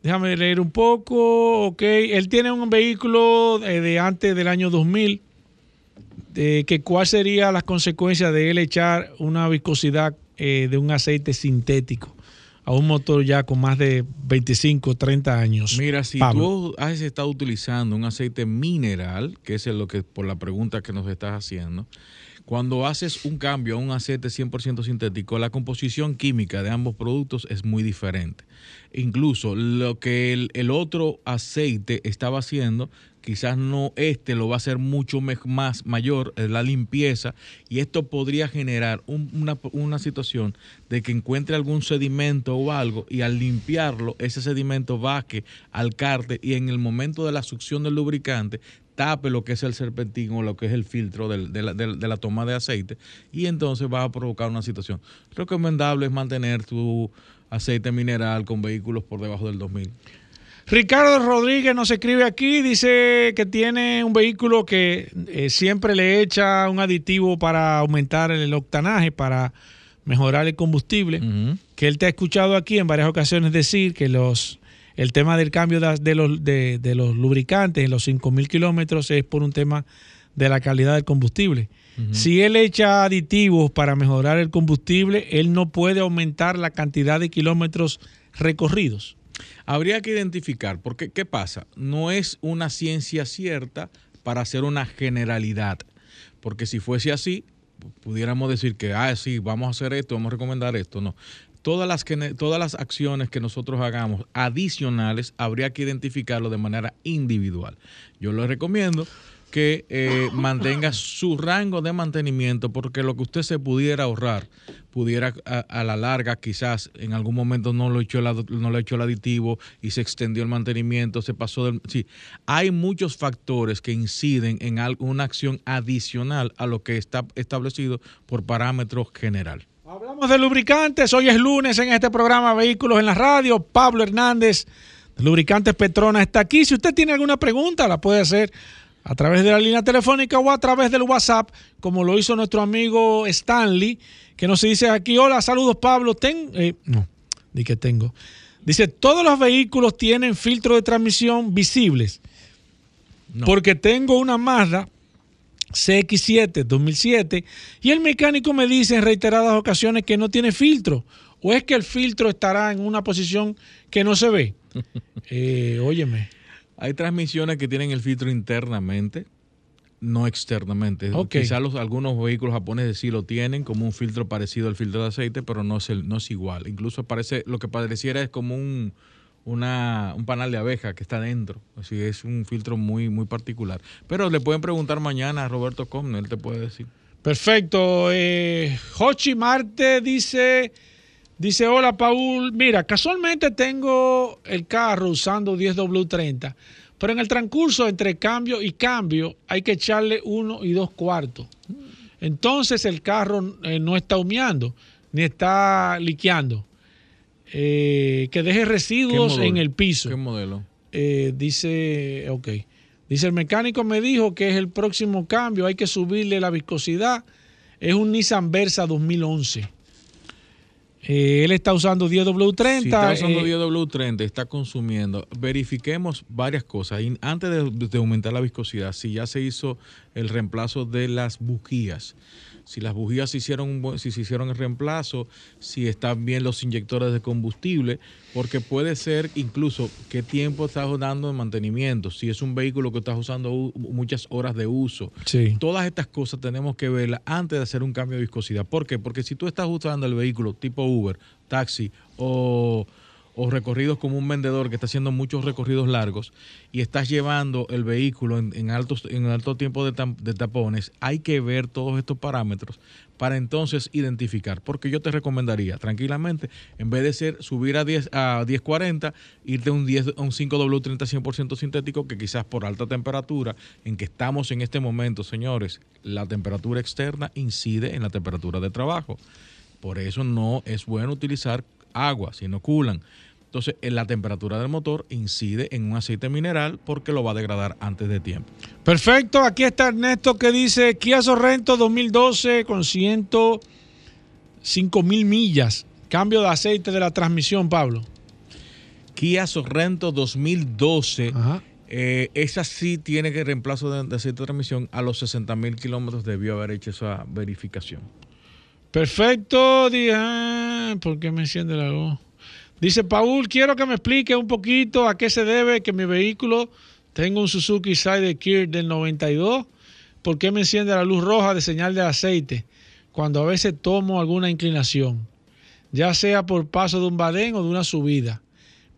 déjame leer un poco, ok, él tiene un vehículo eh, de antes del año 2000 que cuál sería las consecuencias de él echar una viscosidad eh, de un aceite sintético a un motor ya con más de 25, 30 años. Mira, si tú has estado utilizando un aceite mineral, que es lo que por la pregunta que nos estás haciendo, cuando haces un cambio a un aceite 100% sintético, la composición química de ambos productos es muy diferente. Incluso lo que el, el otro aceite estaba haciendo quizás no este lo va a hacer mucho más mayor la limpieza y esto podría generar una, situación de que encuentre algún sedimento o algo y al limpiarlo ese sedimento baje al cárter y en el momento de la succión del lubricante tape lo que es el serpentín o lo que es el filtro de, la, de, la, toma de aceite y entonces va a provocar una situación. Recomendable es mantener tu aceite mineral con vehículos por debajo del 2000. Ricardo Rodríguez nos escribe aquí, dice que tiene un vehículo que eh, siempre le echa un aditivo para aumentar el octanaje, para mejorar el combustible, que él te ha escuchado aquí en varias ocasiones decir que los el tema del cambio de, los, de, los lubricantes en los 5.000 kilómetros es por un tema de la calidad del combustible. Si él echa aditivos para mejorar el combustible, él no puede aumentar la cantidad de kilómetros recorridos. Habría que identificar, porque ¿qué pasa? No es una ciencia cierta para hacer una generalidad, porque si fuese así, pudiéramos decir que, ah, sí, vamos a hacer esto, vamos a recomendar esto, no. Todas las, todas las acciones que nosotros hagamos adicionales, habría que identificarlo de manera individual. Yo lo recomiendo que eh, mantenga su rango de mantenimiento, porque lo que usted se pudiera ahorrar, pudiera a, la larga, quizás en algún momento no lo echó el, no echó el aditivo y se extendió el mantenimiento, se pasó del... Sí, hay muchos factores que inciden en alguna acción adicional a lo que está establecido por parámetro general. Hablamos de lubricantes, hoy es lunes en este programa Vehículos en la Radio, Pablo Hernández. Lubricantes Petrona está aquí. Si usted tiene alguna pregunta, la puede hacer a través de la línea telefónica o a través del WhatsApp, como lo hizo nuestro amigo Stanley, que nos dice aquí, hola, saludos Pablo, ten, eh, no, di que tengo. Dice, todos los vehículos tienen filtro de transmisión visibles, porque tengo una Mazda CX7 2007 y el mecánico me dice en reiteradas ocasiones que no tiene filtro, o es que el filtro estará en una posición que no se ve. eh, óyeme. Hay transmisiones que tienen el filtro internamente, no externamente. Quizás los, algunos vehículos japoneses sí lo tienen como un filtro parecido al filtro de aceite, pero no es, el, no es igual. Incluso parece, lo que pareciera es como un, una, un panal de abeja que está dentro. Así es un filtro muy, muy particular. Pero le pueden preguntar mañana a Roberto Comne, él te puede decir. Perfecto. Eh, Hochi Marte dice, dice, hola Paul, mira, casualmente tengo el carro usando 10W30, pero en el transcurso entre cambio y cambio hay que echarle uno y dos cuartos. Entonces el carro eh, no está humeando ni está liqueando. Eh, que deje residuos en el piso. ¿Qué modelo? Eh, dice, ok. Dice, el mecánico me dijo que es el próximo cambio, hay que subirle la viscosidad. Es un Nissan Versa 2011. Eh, él está usando 10W30. Si está usando 10W30, está consumiendo. Verifiquemos varias cosas. antes de, de, aumentar la viscosidad, si ya se hizo el reemplazo de las bujías si las bujías se hicieron, si se hicieron el reemplazo, si están bien los inyectores de combustible, porque puede ser incluso qué tiempo estás dando de mantenimiento, si es un vehículo que estás usando muchas horas de uso. Todas estas cosas tenemos que verlas antes de hacer un cambio de viscosidad. ¿Por qué? Porque si tú estás usando el vehículo tipo Uber, taxi o o recorridos como un vendedor que está haciendo muchos recorridos largos y estás llevando el vehículo en, altos, en alto tiempo de, tapones, hay que ver todos estos parámetros para entonces identificar. Porque yo te recomendaría tranquilamente, en vez de ser subir a 10 a 1040, irte a un 10 a un 5W30 100% sintético que quizás por alta temperatura en que estamos en este momento, señores, la temperatura externa incide en la temperatura de trabajo. Por eso no es bueno utilizar agua, si no culan. Entonces, en la temperatura del motor incide en un aceite mineral porque lo va a degradar antes de tiempo. Perfecto, aquí está Ernesto que dice Kia Sorrento 2012 con 105 mil millas. Cambio de aceite de la transmisión, Pablo. Kia Sorrento 2012. Eh, esa sí tiene que reemplazo de, aceite de transmisión a los 60 mil kilómetros debió haber hecho esa verificación. Perfecto, día. ¿Por qué me enciende la luz? Dice Paul, quiero que me explique un poquito a qué se debe que mi vehículo tenga un Suzuki Sidekick del 92. ¿Por qué me enciende la luz roja de señal de aceite cuando a veces tomo alguna inclinación? Ya sea por paso de un badén o de una subida.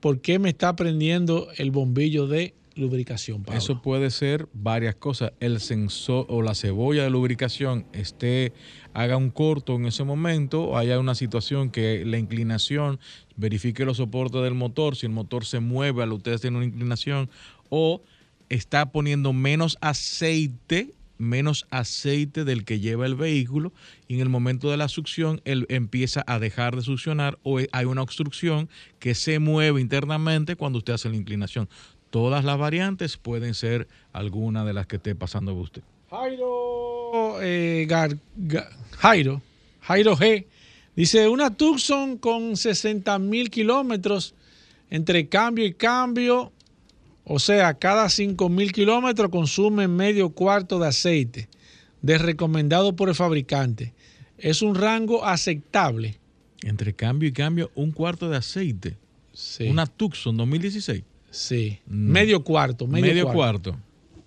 ¿Por qué me está prendiendo el bombillo de lubricación. Eso puede ser varias cosas. El sensor o la cebolla de lubricación esté, haga un corto en ese momento, haya una situación que la inclinación verifique los soportes del motor, si el motor se mueve ustedes tienen una inclinación, o está poniendo menos aceite menos aceite del que lleva el vehículo y en el momento de la succión él empieza a dejar de succionar o hay una obstrucción que se mueve internamente cuando usted hace la inclinación todas las variantes pueden ser alguna de las que esté pasando usted. Jairo, eh, Jairo, Jairo G. Dice, una Tucson con 60 mil kilómetros entre cambio y cambio, o sea, cada 5 mil kilómetros consume medio cuarto de aceite, de recomendado por el fabricante. Es un rango aceptable. Entre cambio y cambio, un cuarto de aceite. Una Tucson 2016. Sí. Mm. Medio cuarto. Medio, cuarto.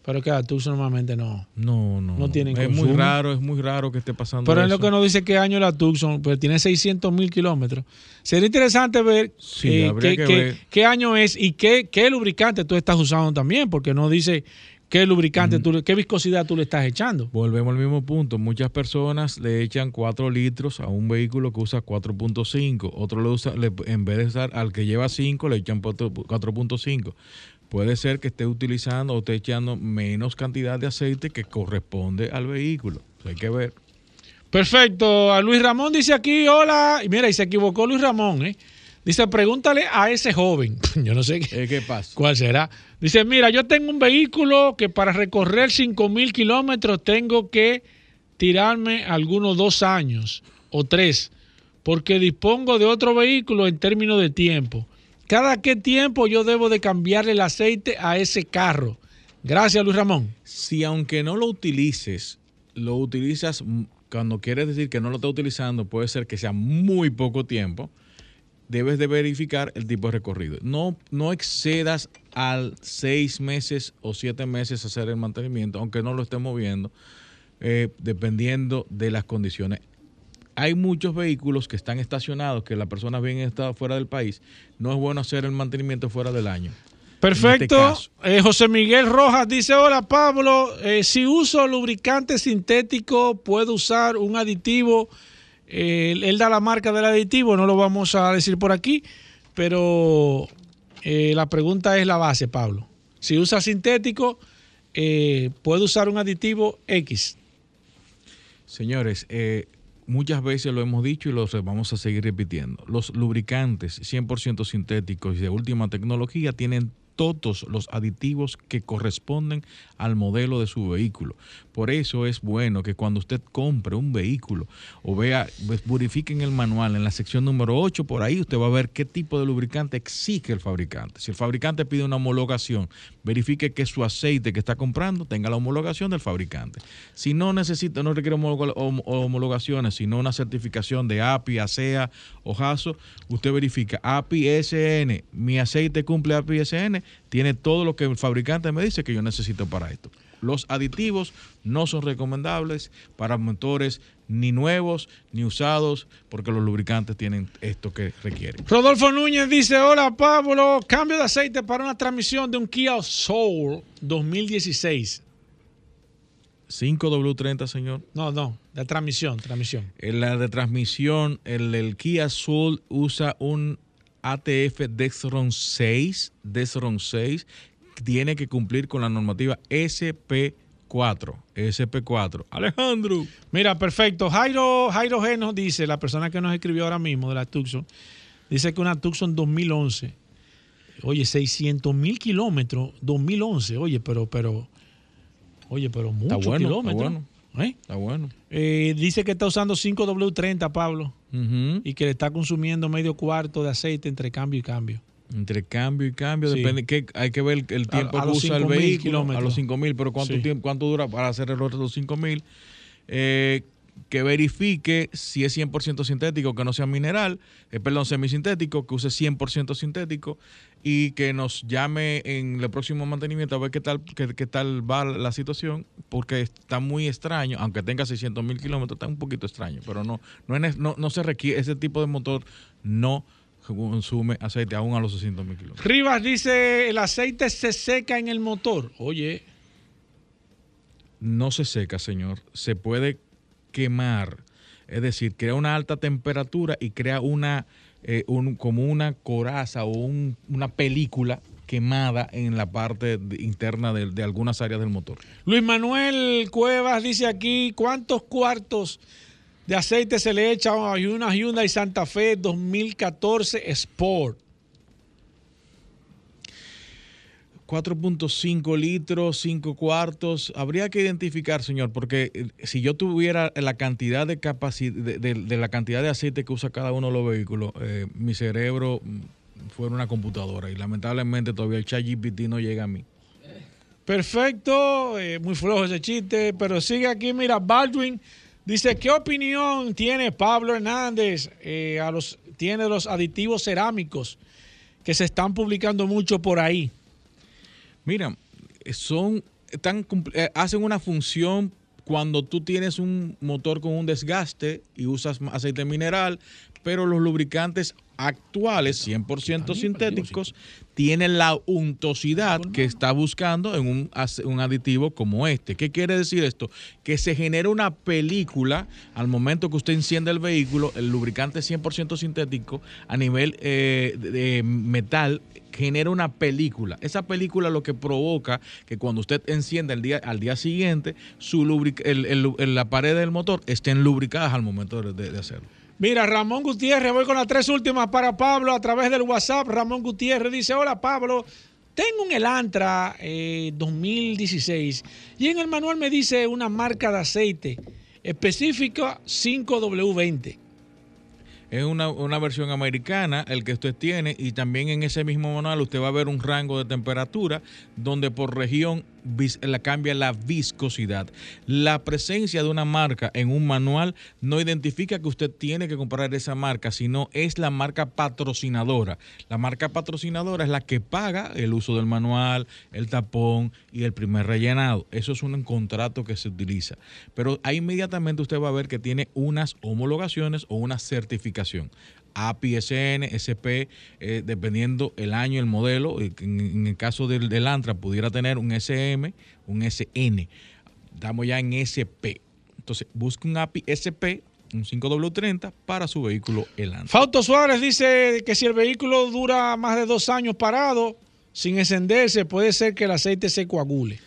Pero que tú normalmente no. No, no. No tienen Es muy raro, es muy raro que esté pasando Pero es lo que nos dice qué año la Tucson, pues tiene 600 mil kilómetros. Sería interesante ver, eh, qué, qué, año es y qué, qué lubricante tú estás usando también, porque no dice ¿Qué lubricante, tú, qué viscosidad tú le estás echando? Volvemos al mismo punto. Muchas personas le echan 4 litros a un vehículo que usa 4.5. Otro le usa, en vez de usar al que lleva 5, le echan 4.5. Puede ser que esté utilizando o esté echando menos cantidad de aceite que corresponde al vehículo. hay que ver. Perfecto. A Luis Ramón dice aquí, hola. Y mira, y se equivocó Luis Ramón, ¿eh? Dice, pregúntale a ese joven. Yo no sé qué, ¿Qué pasa. cuál será. Dice, mira, yo tengo un vehículo que para recorrer 5 mil kilómetros tengo que tirarme algunos dos años o tres, porque dispongo de otro vehículo en términos de tiempo. ¿Cada qué tiempo yo debo de cambiarle el aceite a ese carro? Gracias, Luis Ramón. Si aunque no lo utilices, lo utilizas cuando quieres decir que no lo está utilizando, puede ser que sea muy poco tiempo debes de verificar el tipo de recorrido. No, no excedas al seis meses o siete meses hacer el mantenimiento, aunque no lo estés moviendo, eh, dependiendo de las condiciones. Hay muchos vehículos que están estacionados, que la persona bien está fuera del país. No es bueno hacer el mantenimiento fuera del año. Perfecto. Este eh, José Miguel Rojas dice, hola Pablo, eh, si uso lubricante sintético, ¿puedo usar un aditivo? Eh, él da la marca del aditivo, no lo vamos a decir por aquí, pero la pregunta es la base, Pablo. Si usa sintético, ¿puede usar un aditivo X? Señores, muchas veces lo hemos dicho y lo vamos a seguir repitiendo. Los lubricantes 100% sintéticos y de última tecnología tienen todos los aditivos que corresponden al modelo de su vehículo. Por eso es bueno que cuando usted compre un vehículo o vea, pues, verifique en el manual, en la sección número 8, por ahí usted va a ver qué tipo de lubricante exige el fabricante. Si el fabricante pide una homologación, verifique que su aceite que está comprando tenga la homologación del fabricante. Si no necesita, no requiere homologaciones, sino una certificación de API, ASEA o JASO, usted verifica API SN, mi aceite cumple API SN, tiene todo lo que el fabricante me dice que yo necesito para esto. Los aditivos no son recomendables para motores ni nuevos ni usados porque los lubricantes tienen esto que requieren. Rodolfo Núñez dice, hola Pablo, cambio de aceite para una transmisión de un Kia Soul 2016. 5W30, señor. No, no, de transmisión, transmisión. En la de transmisión, el, el Kia Soul usa un ATF Dexron 6, Dexron 6, tiene que cumplir con la normativa SP4. SP4. Alejandro. Mira, perfecto. Jairo, Jairo G nos dice, la persona que nos escribió ahora mismo de la Tucson, dice que una Tucson 2011, oye, 600 mil kilómetros, 2011, oye, pero, pero, oye, pero muchos kilómetros. Está bueno. ¿Eh? Está bueno. Eh, dice que está usando 5W30, Pablo, y que le está consumiendo medio cuarto de aceite entre cambio y cambio. Entre cambio y cambio, depende que hay que ver el tiempo que usa el vehículo a los 5000, pero cuánto tiempo cuánto dura para hacer el otro de los 5000. Eh, que verifique si es 100% sintético, que no sea mineral, eh, perdón, semisintético, que use 100% sintético y que nos llame en el próximo mantenimiento a ver qué tal, qué, tal va la situación, porque está muy extraño, aunque tenga 600 mil kilómetros, está un poquito extraño, pero no, no, no, se requiere, ese tipo de motor no consume aceite aún a los 600 mil kilómetros. Rivas dice, el aceite se seca en el motor. Oye. No se seca, señor. Se puede quemar, es decir, crea una alta temperatura y crea una, eh, como una coraza o una película quemada en la parte interna de, de, algunas áreas del motor. Luis Manuel Cuevas dice aquí, ¿cuántos cuartos de aceite se le echa a una Hyundai Santa Fe 2014 Sport? 4.5 litros, 5 cuartos. Habría que identificar, señor, porque eh, si yo tuviera la cantidad de capacidad, de, la cantidad de aceite que usa cada uno de los vehículos, eh, mi cerebro mm, fuera una computadora y lamentablemente todavía el chat no llega a mí. Perfecto, eh, muy flojo ese chiste, pero sigue aquí, mira, Baldwin dice, ¿qué opinión tiene Pablo Hernández a los, tiene los aditivos cerámicos que se están publicando mucho por ahí? Mira, son eh, hacen una función cuando tú tienes un motor con un desgaste y usas aceite mineral, pero los lubricantes actuales, 100% sintéticos, tienen la untosidad que está buscando en un, un, aditivo como este. ¿Qué quiere decir esto? Que se genera una película al momento que usted enciende el vehículo, el lubricante 100% sintético a nivel eh, de metal genera una película. Esa película lo que provoca que cuando usted enciende el día, al día siguiente, su el, la pared del motor estén lubricadas al momento de, hacerlo. Mira, Ramón Gutiérrez, voy con las tres últimas para Pablo a través del WhatsApp. Ramón Gutiérrez dice, hola Pablo, tengo un Elantra 2016 eh, y en el manual me dice una marca de aceite específica 5W20 es una, una, versión americana el que usted tiene y también en ese mismo manual usted va a ver un rango de temperatura donde por región la cambia la viscosidad. La presencia de una marca en un manual no identifica que usted tiene que comprar esa marca, sino es la marca patrocinadora. La marca patrocinadora es la que paga el uso del manual, el tapón y el primer rellenado. Eso es un contrato que se utiliza. Pero ahí inmediatamente usted va a ver que tiene unas homologaciones o una certificación. API SN, SP, eh, dependiendo el año, el modelo. En, el caso del, del, Antra pudiera tener un SM, un SN. Estamos ya en SP. Entonces, busque un API SP, un 5W30 para su vehículo el Antra. Fausto Suárez dice que si el vehículo dura más de dos años parado, sin encenderse, puede ser que el aceite se coagule.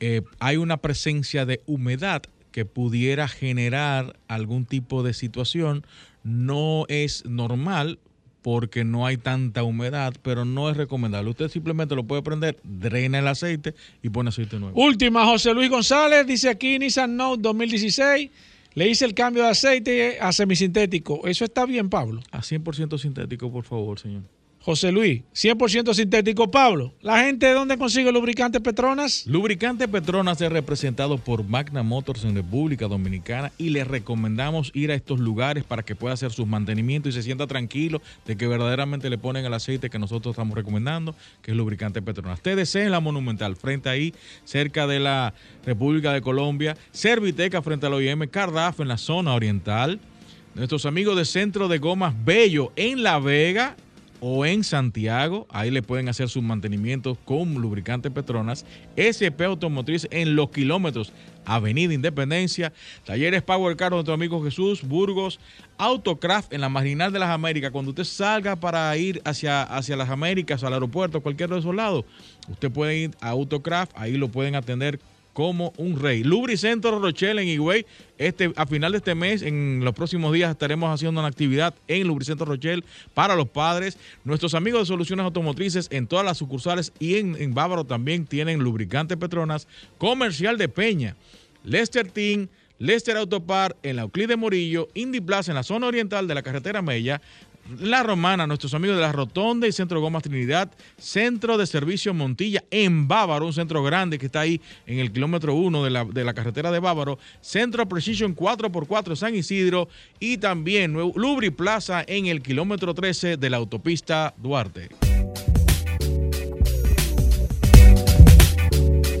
Eh, hay una presencia de humedad que pudiera generar algún tipo de situación. No es normal porque no hay tanta humedad, pero no es recomendable. Usted simplemente lo puede prender, drena el aceite y pone aceite nuevo. Última, José Luis González dice aquí Nissan Note 2016. Le hice el cambio de aceite a semisintético. ¿Eso está bien, Pablo? A 100% sintético, por favor, señor. José Luis, 100% sintético. Pablo, ¿la gente de dónde consigue lubricante Petronas? Lubricante Petronas es representado por Magna Motors en República Dominicana y le recomendamos ir a estos lugares para que pueda hacer sus mantenimientos y se sienta tranquilo de que verdaderamente le ponen el aceite que nosotros estamos recomendando, que es lubricante Petronas. TDC en la Monumental, frente ahí, cerca de la República de Colombia. Serviteca frente al OIM, Cardaf en la zona oriental. Nuestros amigos de Centro de Gomas Bello en La Vega o en Santiago, ahí le pueden hacer sus mantenimientos con lubricante Petronas, SP Automotriz en los kilómetros, Avenida Independencia, Talleres Power Car, nuestro amigo Jesús, Burgos, Autocraft en la Marginal de las Américas, cuando usted salga para ir hacia, hacia las Américas, al aeropuerto, cualquier de esos lados, usted puede ir a Autocraft, ahí lo pueden atender como un rey. Lubricentro Rochelle en Higüey, este, a final de este mes, en los próximos días, estaremos haciendo una actividad en Lubricentro Rochelle para los padres. Nuestros amigos de Soluciones Automotrices en todas las sucursales y en, en Bávaro también tienen lubricante Petronas, comercial de Peña, Lester Team, Lester Autopar en la Euclid de Morillo, Indy Plaza en la zona oriental de la carretera Mella, la Romana, nuestros amigos de la Rotonda y Centro Gomas Trinidad, Centro de Servicio Montilla en Bávaro, un centro grande que está ahí en el kilómetro 1 de la, de la carretera de Bávaro, Centro Precision 4x4 San Isidro y también Lubri Plaza en el kilómetro 13 de la autopista Duarte.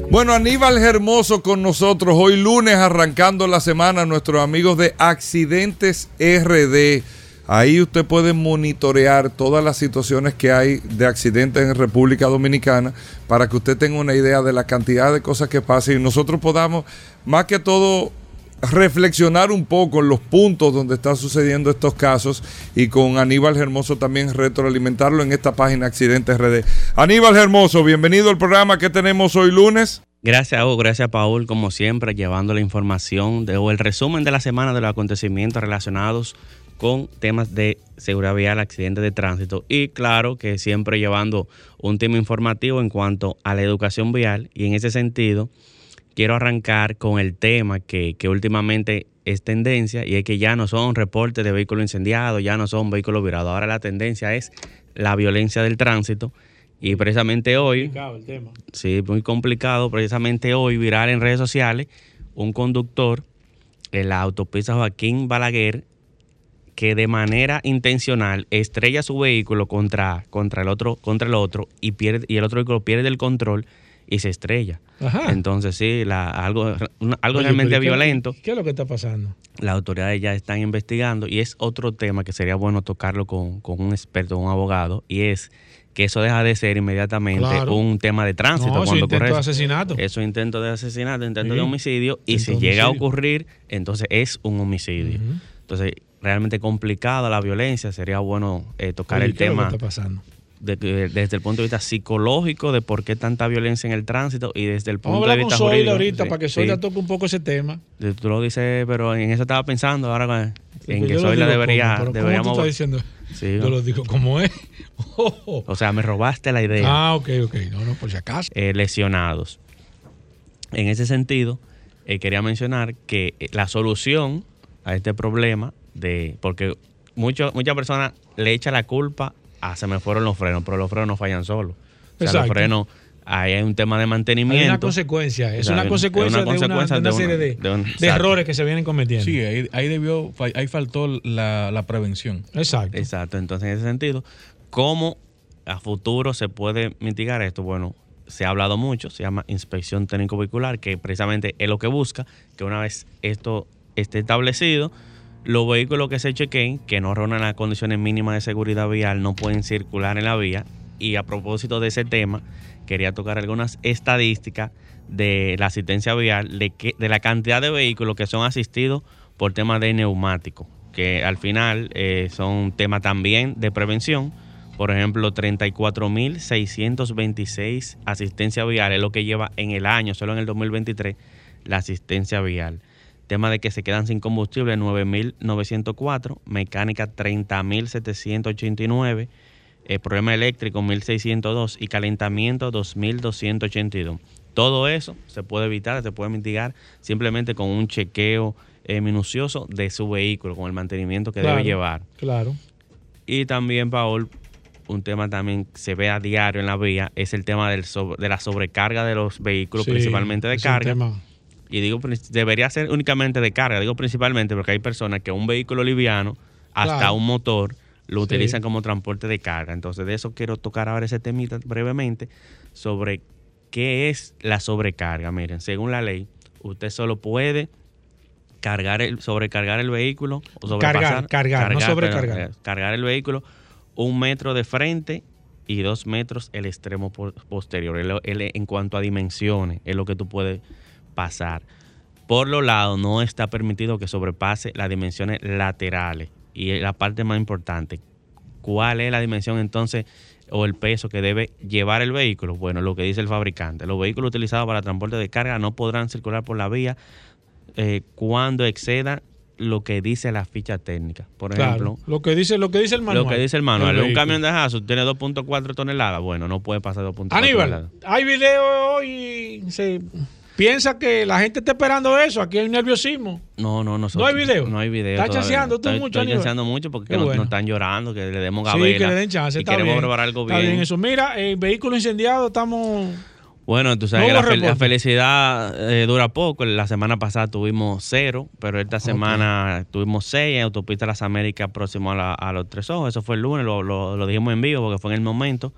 Bueno, Aníbal Hermoso con nosotros hoy lunes arrancando la semana, nuestros amigos de Accidentes RD Ahí usted puede monitorear todas las situaciones que hay de accidentes en República Dominicana para que usted tenga una idea de la cantidad de cosas que pasan y nosotros podamos, más que todo, reflexionar un poco en los puntos donde están sucediendo estos casos y con Aníbal Hermoso también retroalimentarlo en esta página Accidentes RD. Aníbal Hermoso, bienvenido al programa que tenemos hoy lunes. Gracias, Hugo. Gracias, Paul, como siempre, llevando la información o el resumen de la semana de los acontecimientos relacionados con temas de seguridad vial, accidentes de tránsito y claro que siempre llevando un tema informativo en cuanto a la educación vial. Y en ese sentido quiero arrancar con el tema que, que últimamente es tendencia y es que ya no son reportes de vehículos incendiados, ya no son vehículos virados, ahora la tendencia es la violencia del tránsito y precisamente hoy, el tema. sí, muy complicado, precisamente hoy viral en redes sociales, un conductor en la autopista Joaquín Balaguer que de manera intencional estrella su vehículo contra, contra el otro, contra el otro y pierde, y el otro vehículo pierde el control y se estrella. Entonces, sí, la, algo, algo realmente violento. ¿Qué es lo que está pasando? Las autoridades ya están investigando y es otro tema que sería bueno tocarlo con, un experto, un abogado, y es que eso deja de ser inmediatamente un tema de tránsito no, cuando intento de asesinato. Eso intento de asesinato, intento de homicidio, y si llega a ocurrir, entonces es un homicidio. Entonces, realmente complicada la violencia, sería bueno eh, tocar el tema. desde el punto de vista psicológico de por qué tanta violencia en el tránsito y desde el punto de vista con jurídico. ahorita para que Zoila toque un poco ese tema. Tú lo dices, pero en eso estaba pensando ahora en que Zoila debería ¿cómo, deberíamos ¿cómo tú estás diciendo? yo lo digo como es. O sea, me robaste la idea. Ah, ok, ok. No, no, por si acaso. Eh, lesionados. En ese sentido, eh, quería mencionar que la solución a este problema de porque muchas personas le echan la culpa a se me fueron los frenos, pero los frenos no fallan solos. O sea, los frenos, ahí hay un tema de mantenimiento. Hay una consecuencia, es una consecuencia, de, una, serie de, errores que se vienen cometiendo. Sí, ahí, debió, ahí faltó la, la, prevención. Exacto. Exacto, entonces en ese sentido, ¿cómo a futuro se puede mitigar esto? Bueno, se ha hablado mucho, se llama inspección técnico vehicular, que precisamente es lo que busca, que una vez esto esté establecido, Los vehículos que se chequen, que no rondan las condiciones mínimas de seguridad vial, no pueden circular en la vía. Y a propósito de ese tema, quería tocar algunas estadísticas de la asistencia vial, de, la cantidad de vehículos que son asistidos por temas de neumático, que al final eh, son temas también de prevención. Por ejemplo, 34.626 asistencia vial es lo que lleva en el año, solo en el 2023, la asistencia vial. Tema de que se quedan sin combustible 9.904, mecánica 30.789, eh, problema eléctrico 1.602 y calentamiento 2.282. Todo eso se puede evitar, se puede mitigar simplemente con un chequeo eh, minucioso de su vehículo, con el mantenimiento que debe llevar. Claro. Y también, Paul, un tema también se ve a diario en la vía, es el tema del de la sobrecarga de los vehículos, principalmente de carga. Y digo, debería ser únicamente de carga, digo principalmente porque hay personas que un vehículo liviano, hasta un motor, lo utilizan como transporte de carga. Entonces, de eso quiero tocar ahora ese temita brevemente sobre qué es la sobrecarga. Miren, según la ley, usted solo puede cargar el, sobrecargar el vehículo o sobrepasar, cargar, cargar, no sobrecargar. Eh, cargar el vehículo un metro de frente y dos metros el extremo posterior. en cuanto a dimensiones, es lo que tú puedes pasar. Por lo lado, no está permitido que sobrepase las dimensiones laterales. Y la parte más importante, ¿cuál es la dimensión entonces o el peso que debe llevar el vehículo? Bueno, lo que dice el fabricante. Los vehículos utilizados para transporte de carga no podrán circular por la vía eh, cuando exceda lo que dice la ficha técnica. Por ejemplo, lo que dice lo que dice el manual. Lo que dice el manual. un camión de Hasso tiene 2.4 toneladas. Bueno, no puede pasar 2.4 Aníbal, hay video hoy. Se piensa que la gente está esperando eso. Aquí hay un nerviosismo. No, no, no. No hay video. No hay video. Está chanceando tú mucho, Estoy chanceando mucho porque no, están llorando, que le demos gabela. Sí, que le den chance. Y queremos probar algo bien. Está bien eso. Mira, el vehículo incendiado, estamos bueno, tú sabes que la, felicidad eh, dura poco. La semana pasada tuvimos cero, pero esta semana tuvimos seis en Autopista Las Américas próximo a, los tres ojos. Eso fue el lunes, lo, dijimos en vivo porque fue en el momento.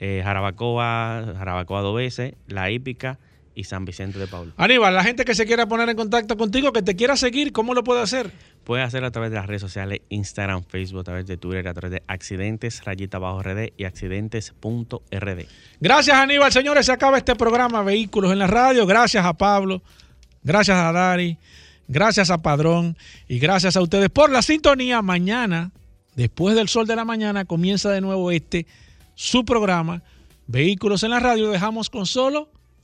Eh, Jarabacoa, Jarabacoa dos veces, La Hípica y San Vicente de Paul. Aníbal, la gente que se quiera poner en contacto contigo, que te quiera seguir, ¿cómo lo puede hacer? Puede hacerlo a través de las redes sociales, Instagram, Facebook, a través de Twitter, a través de accidentes, rayita bajo RD y accidentes.rd. Gracias Aníbal, señores, se acaba este programa Vehículos en la Radio. Gracias a Pablo, gracias a Dari, gracias a Padrón y gracias a ustedes por la sintonía. Mañana, después del sol de la mañana, comienza de nuevo este, su programa, Vehículos en la Radio. Dejamos con solo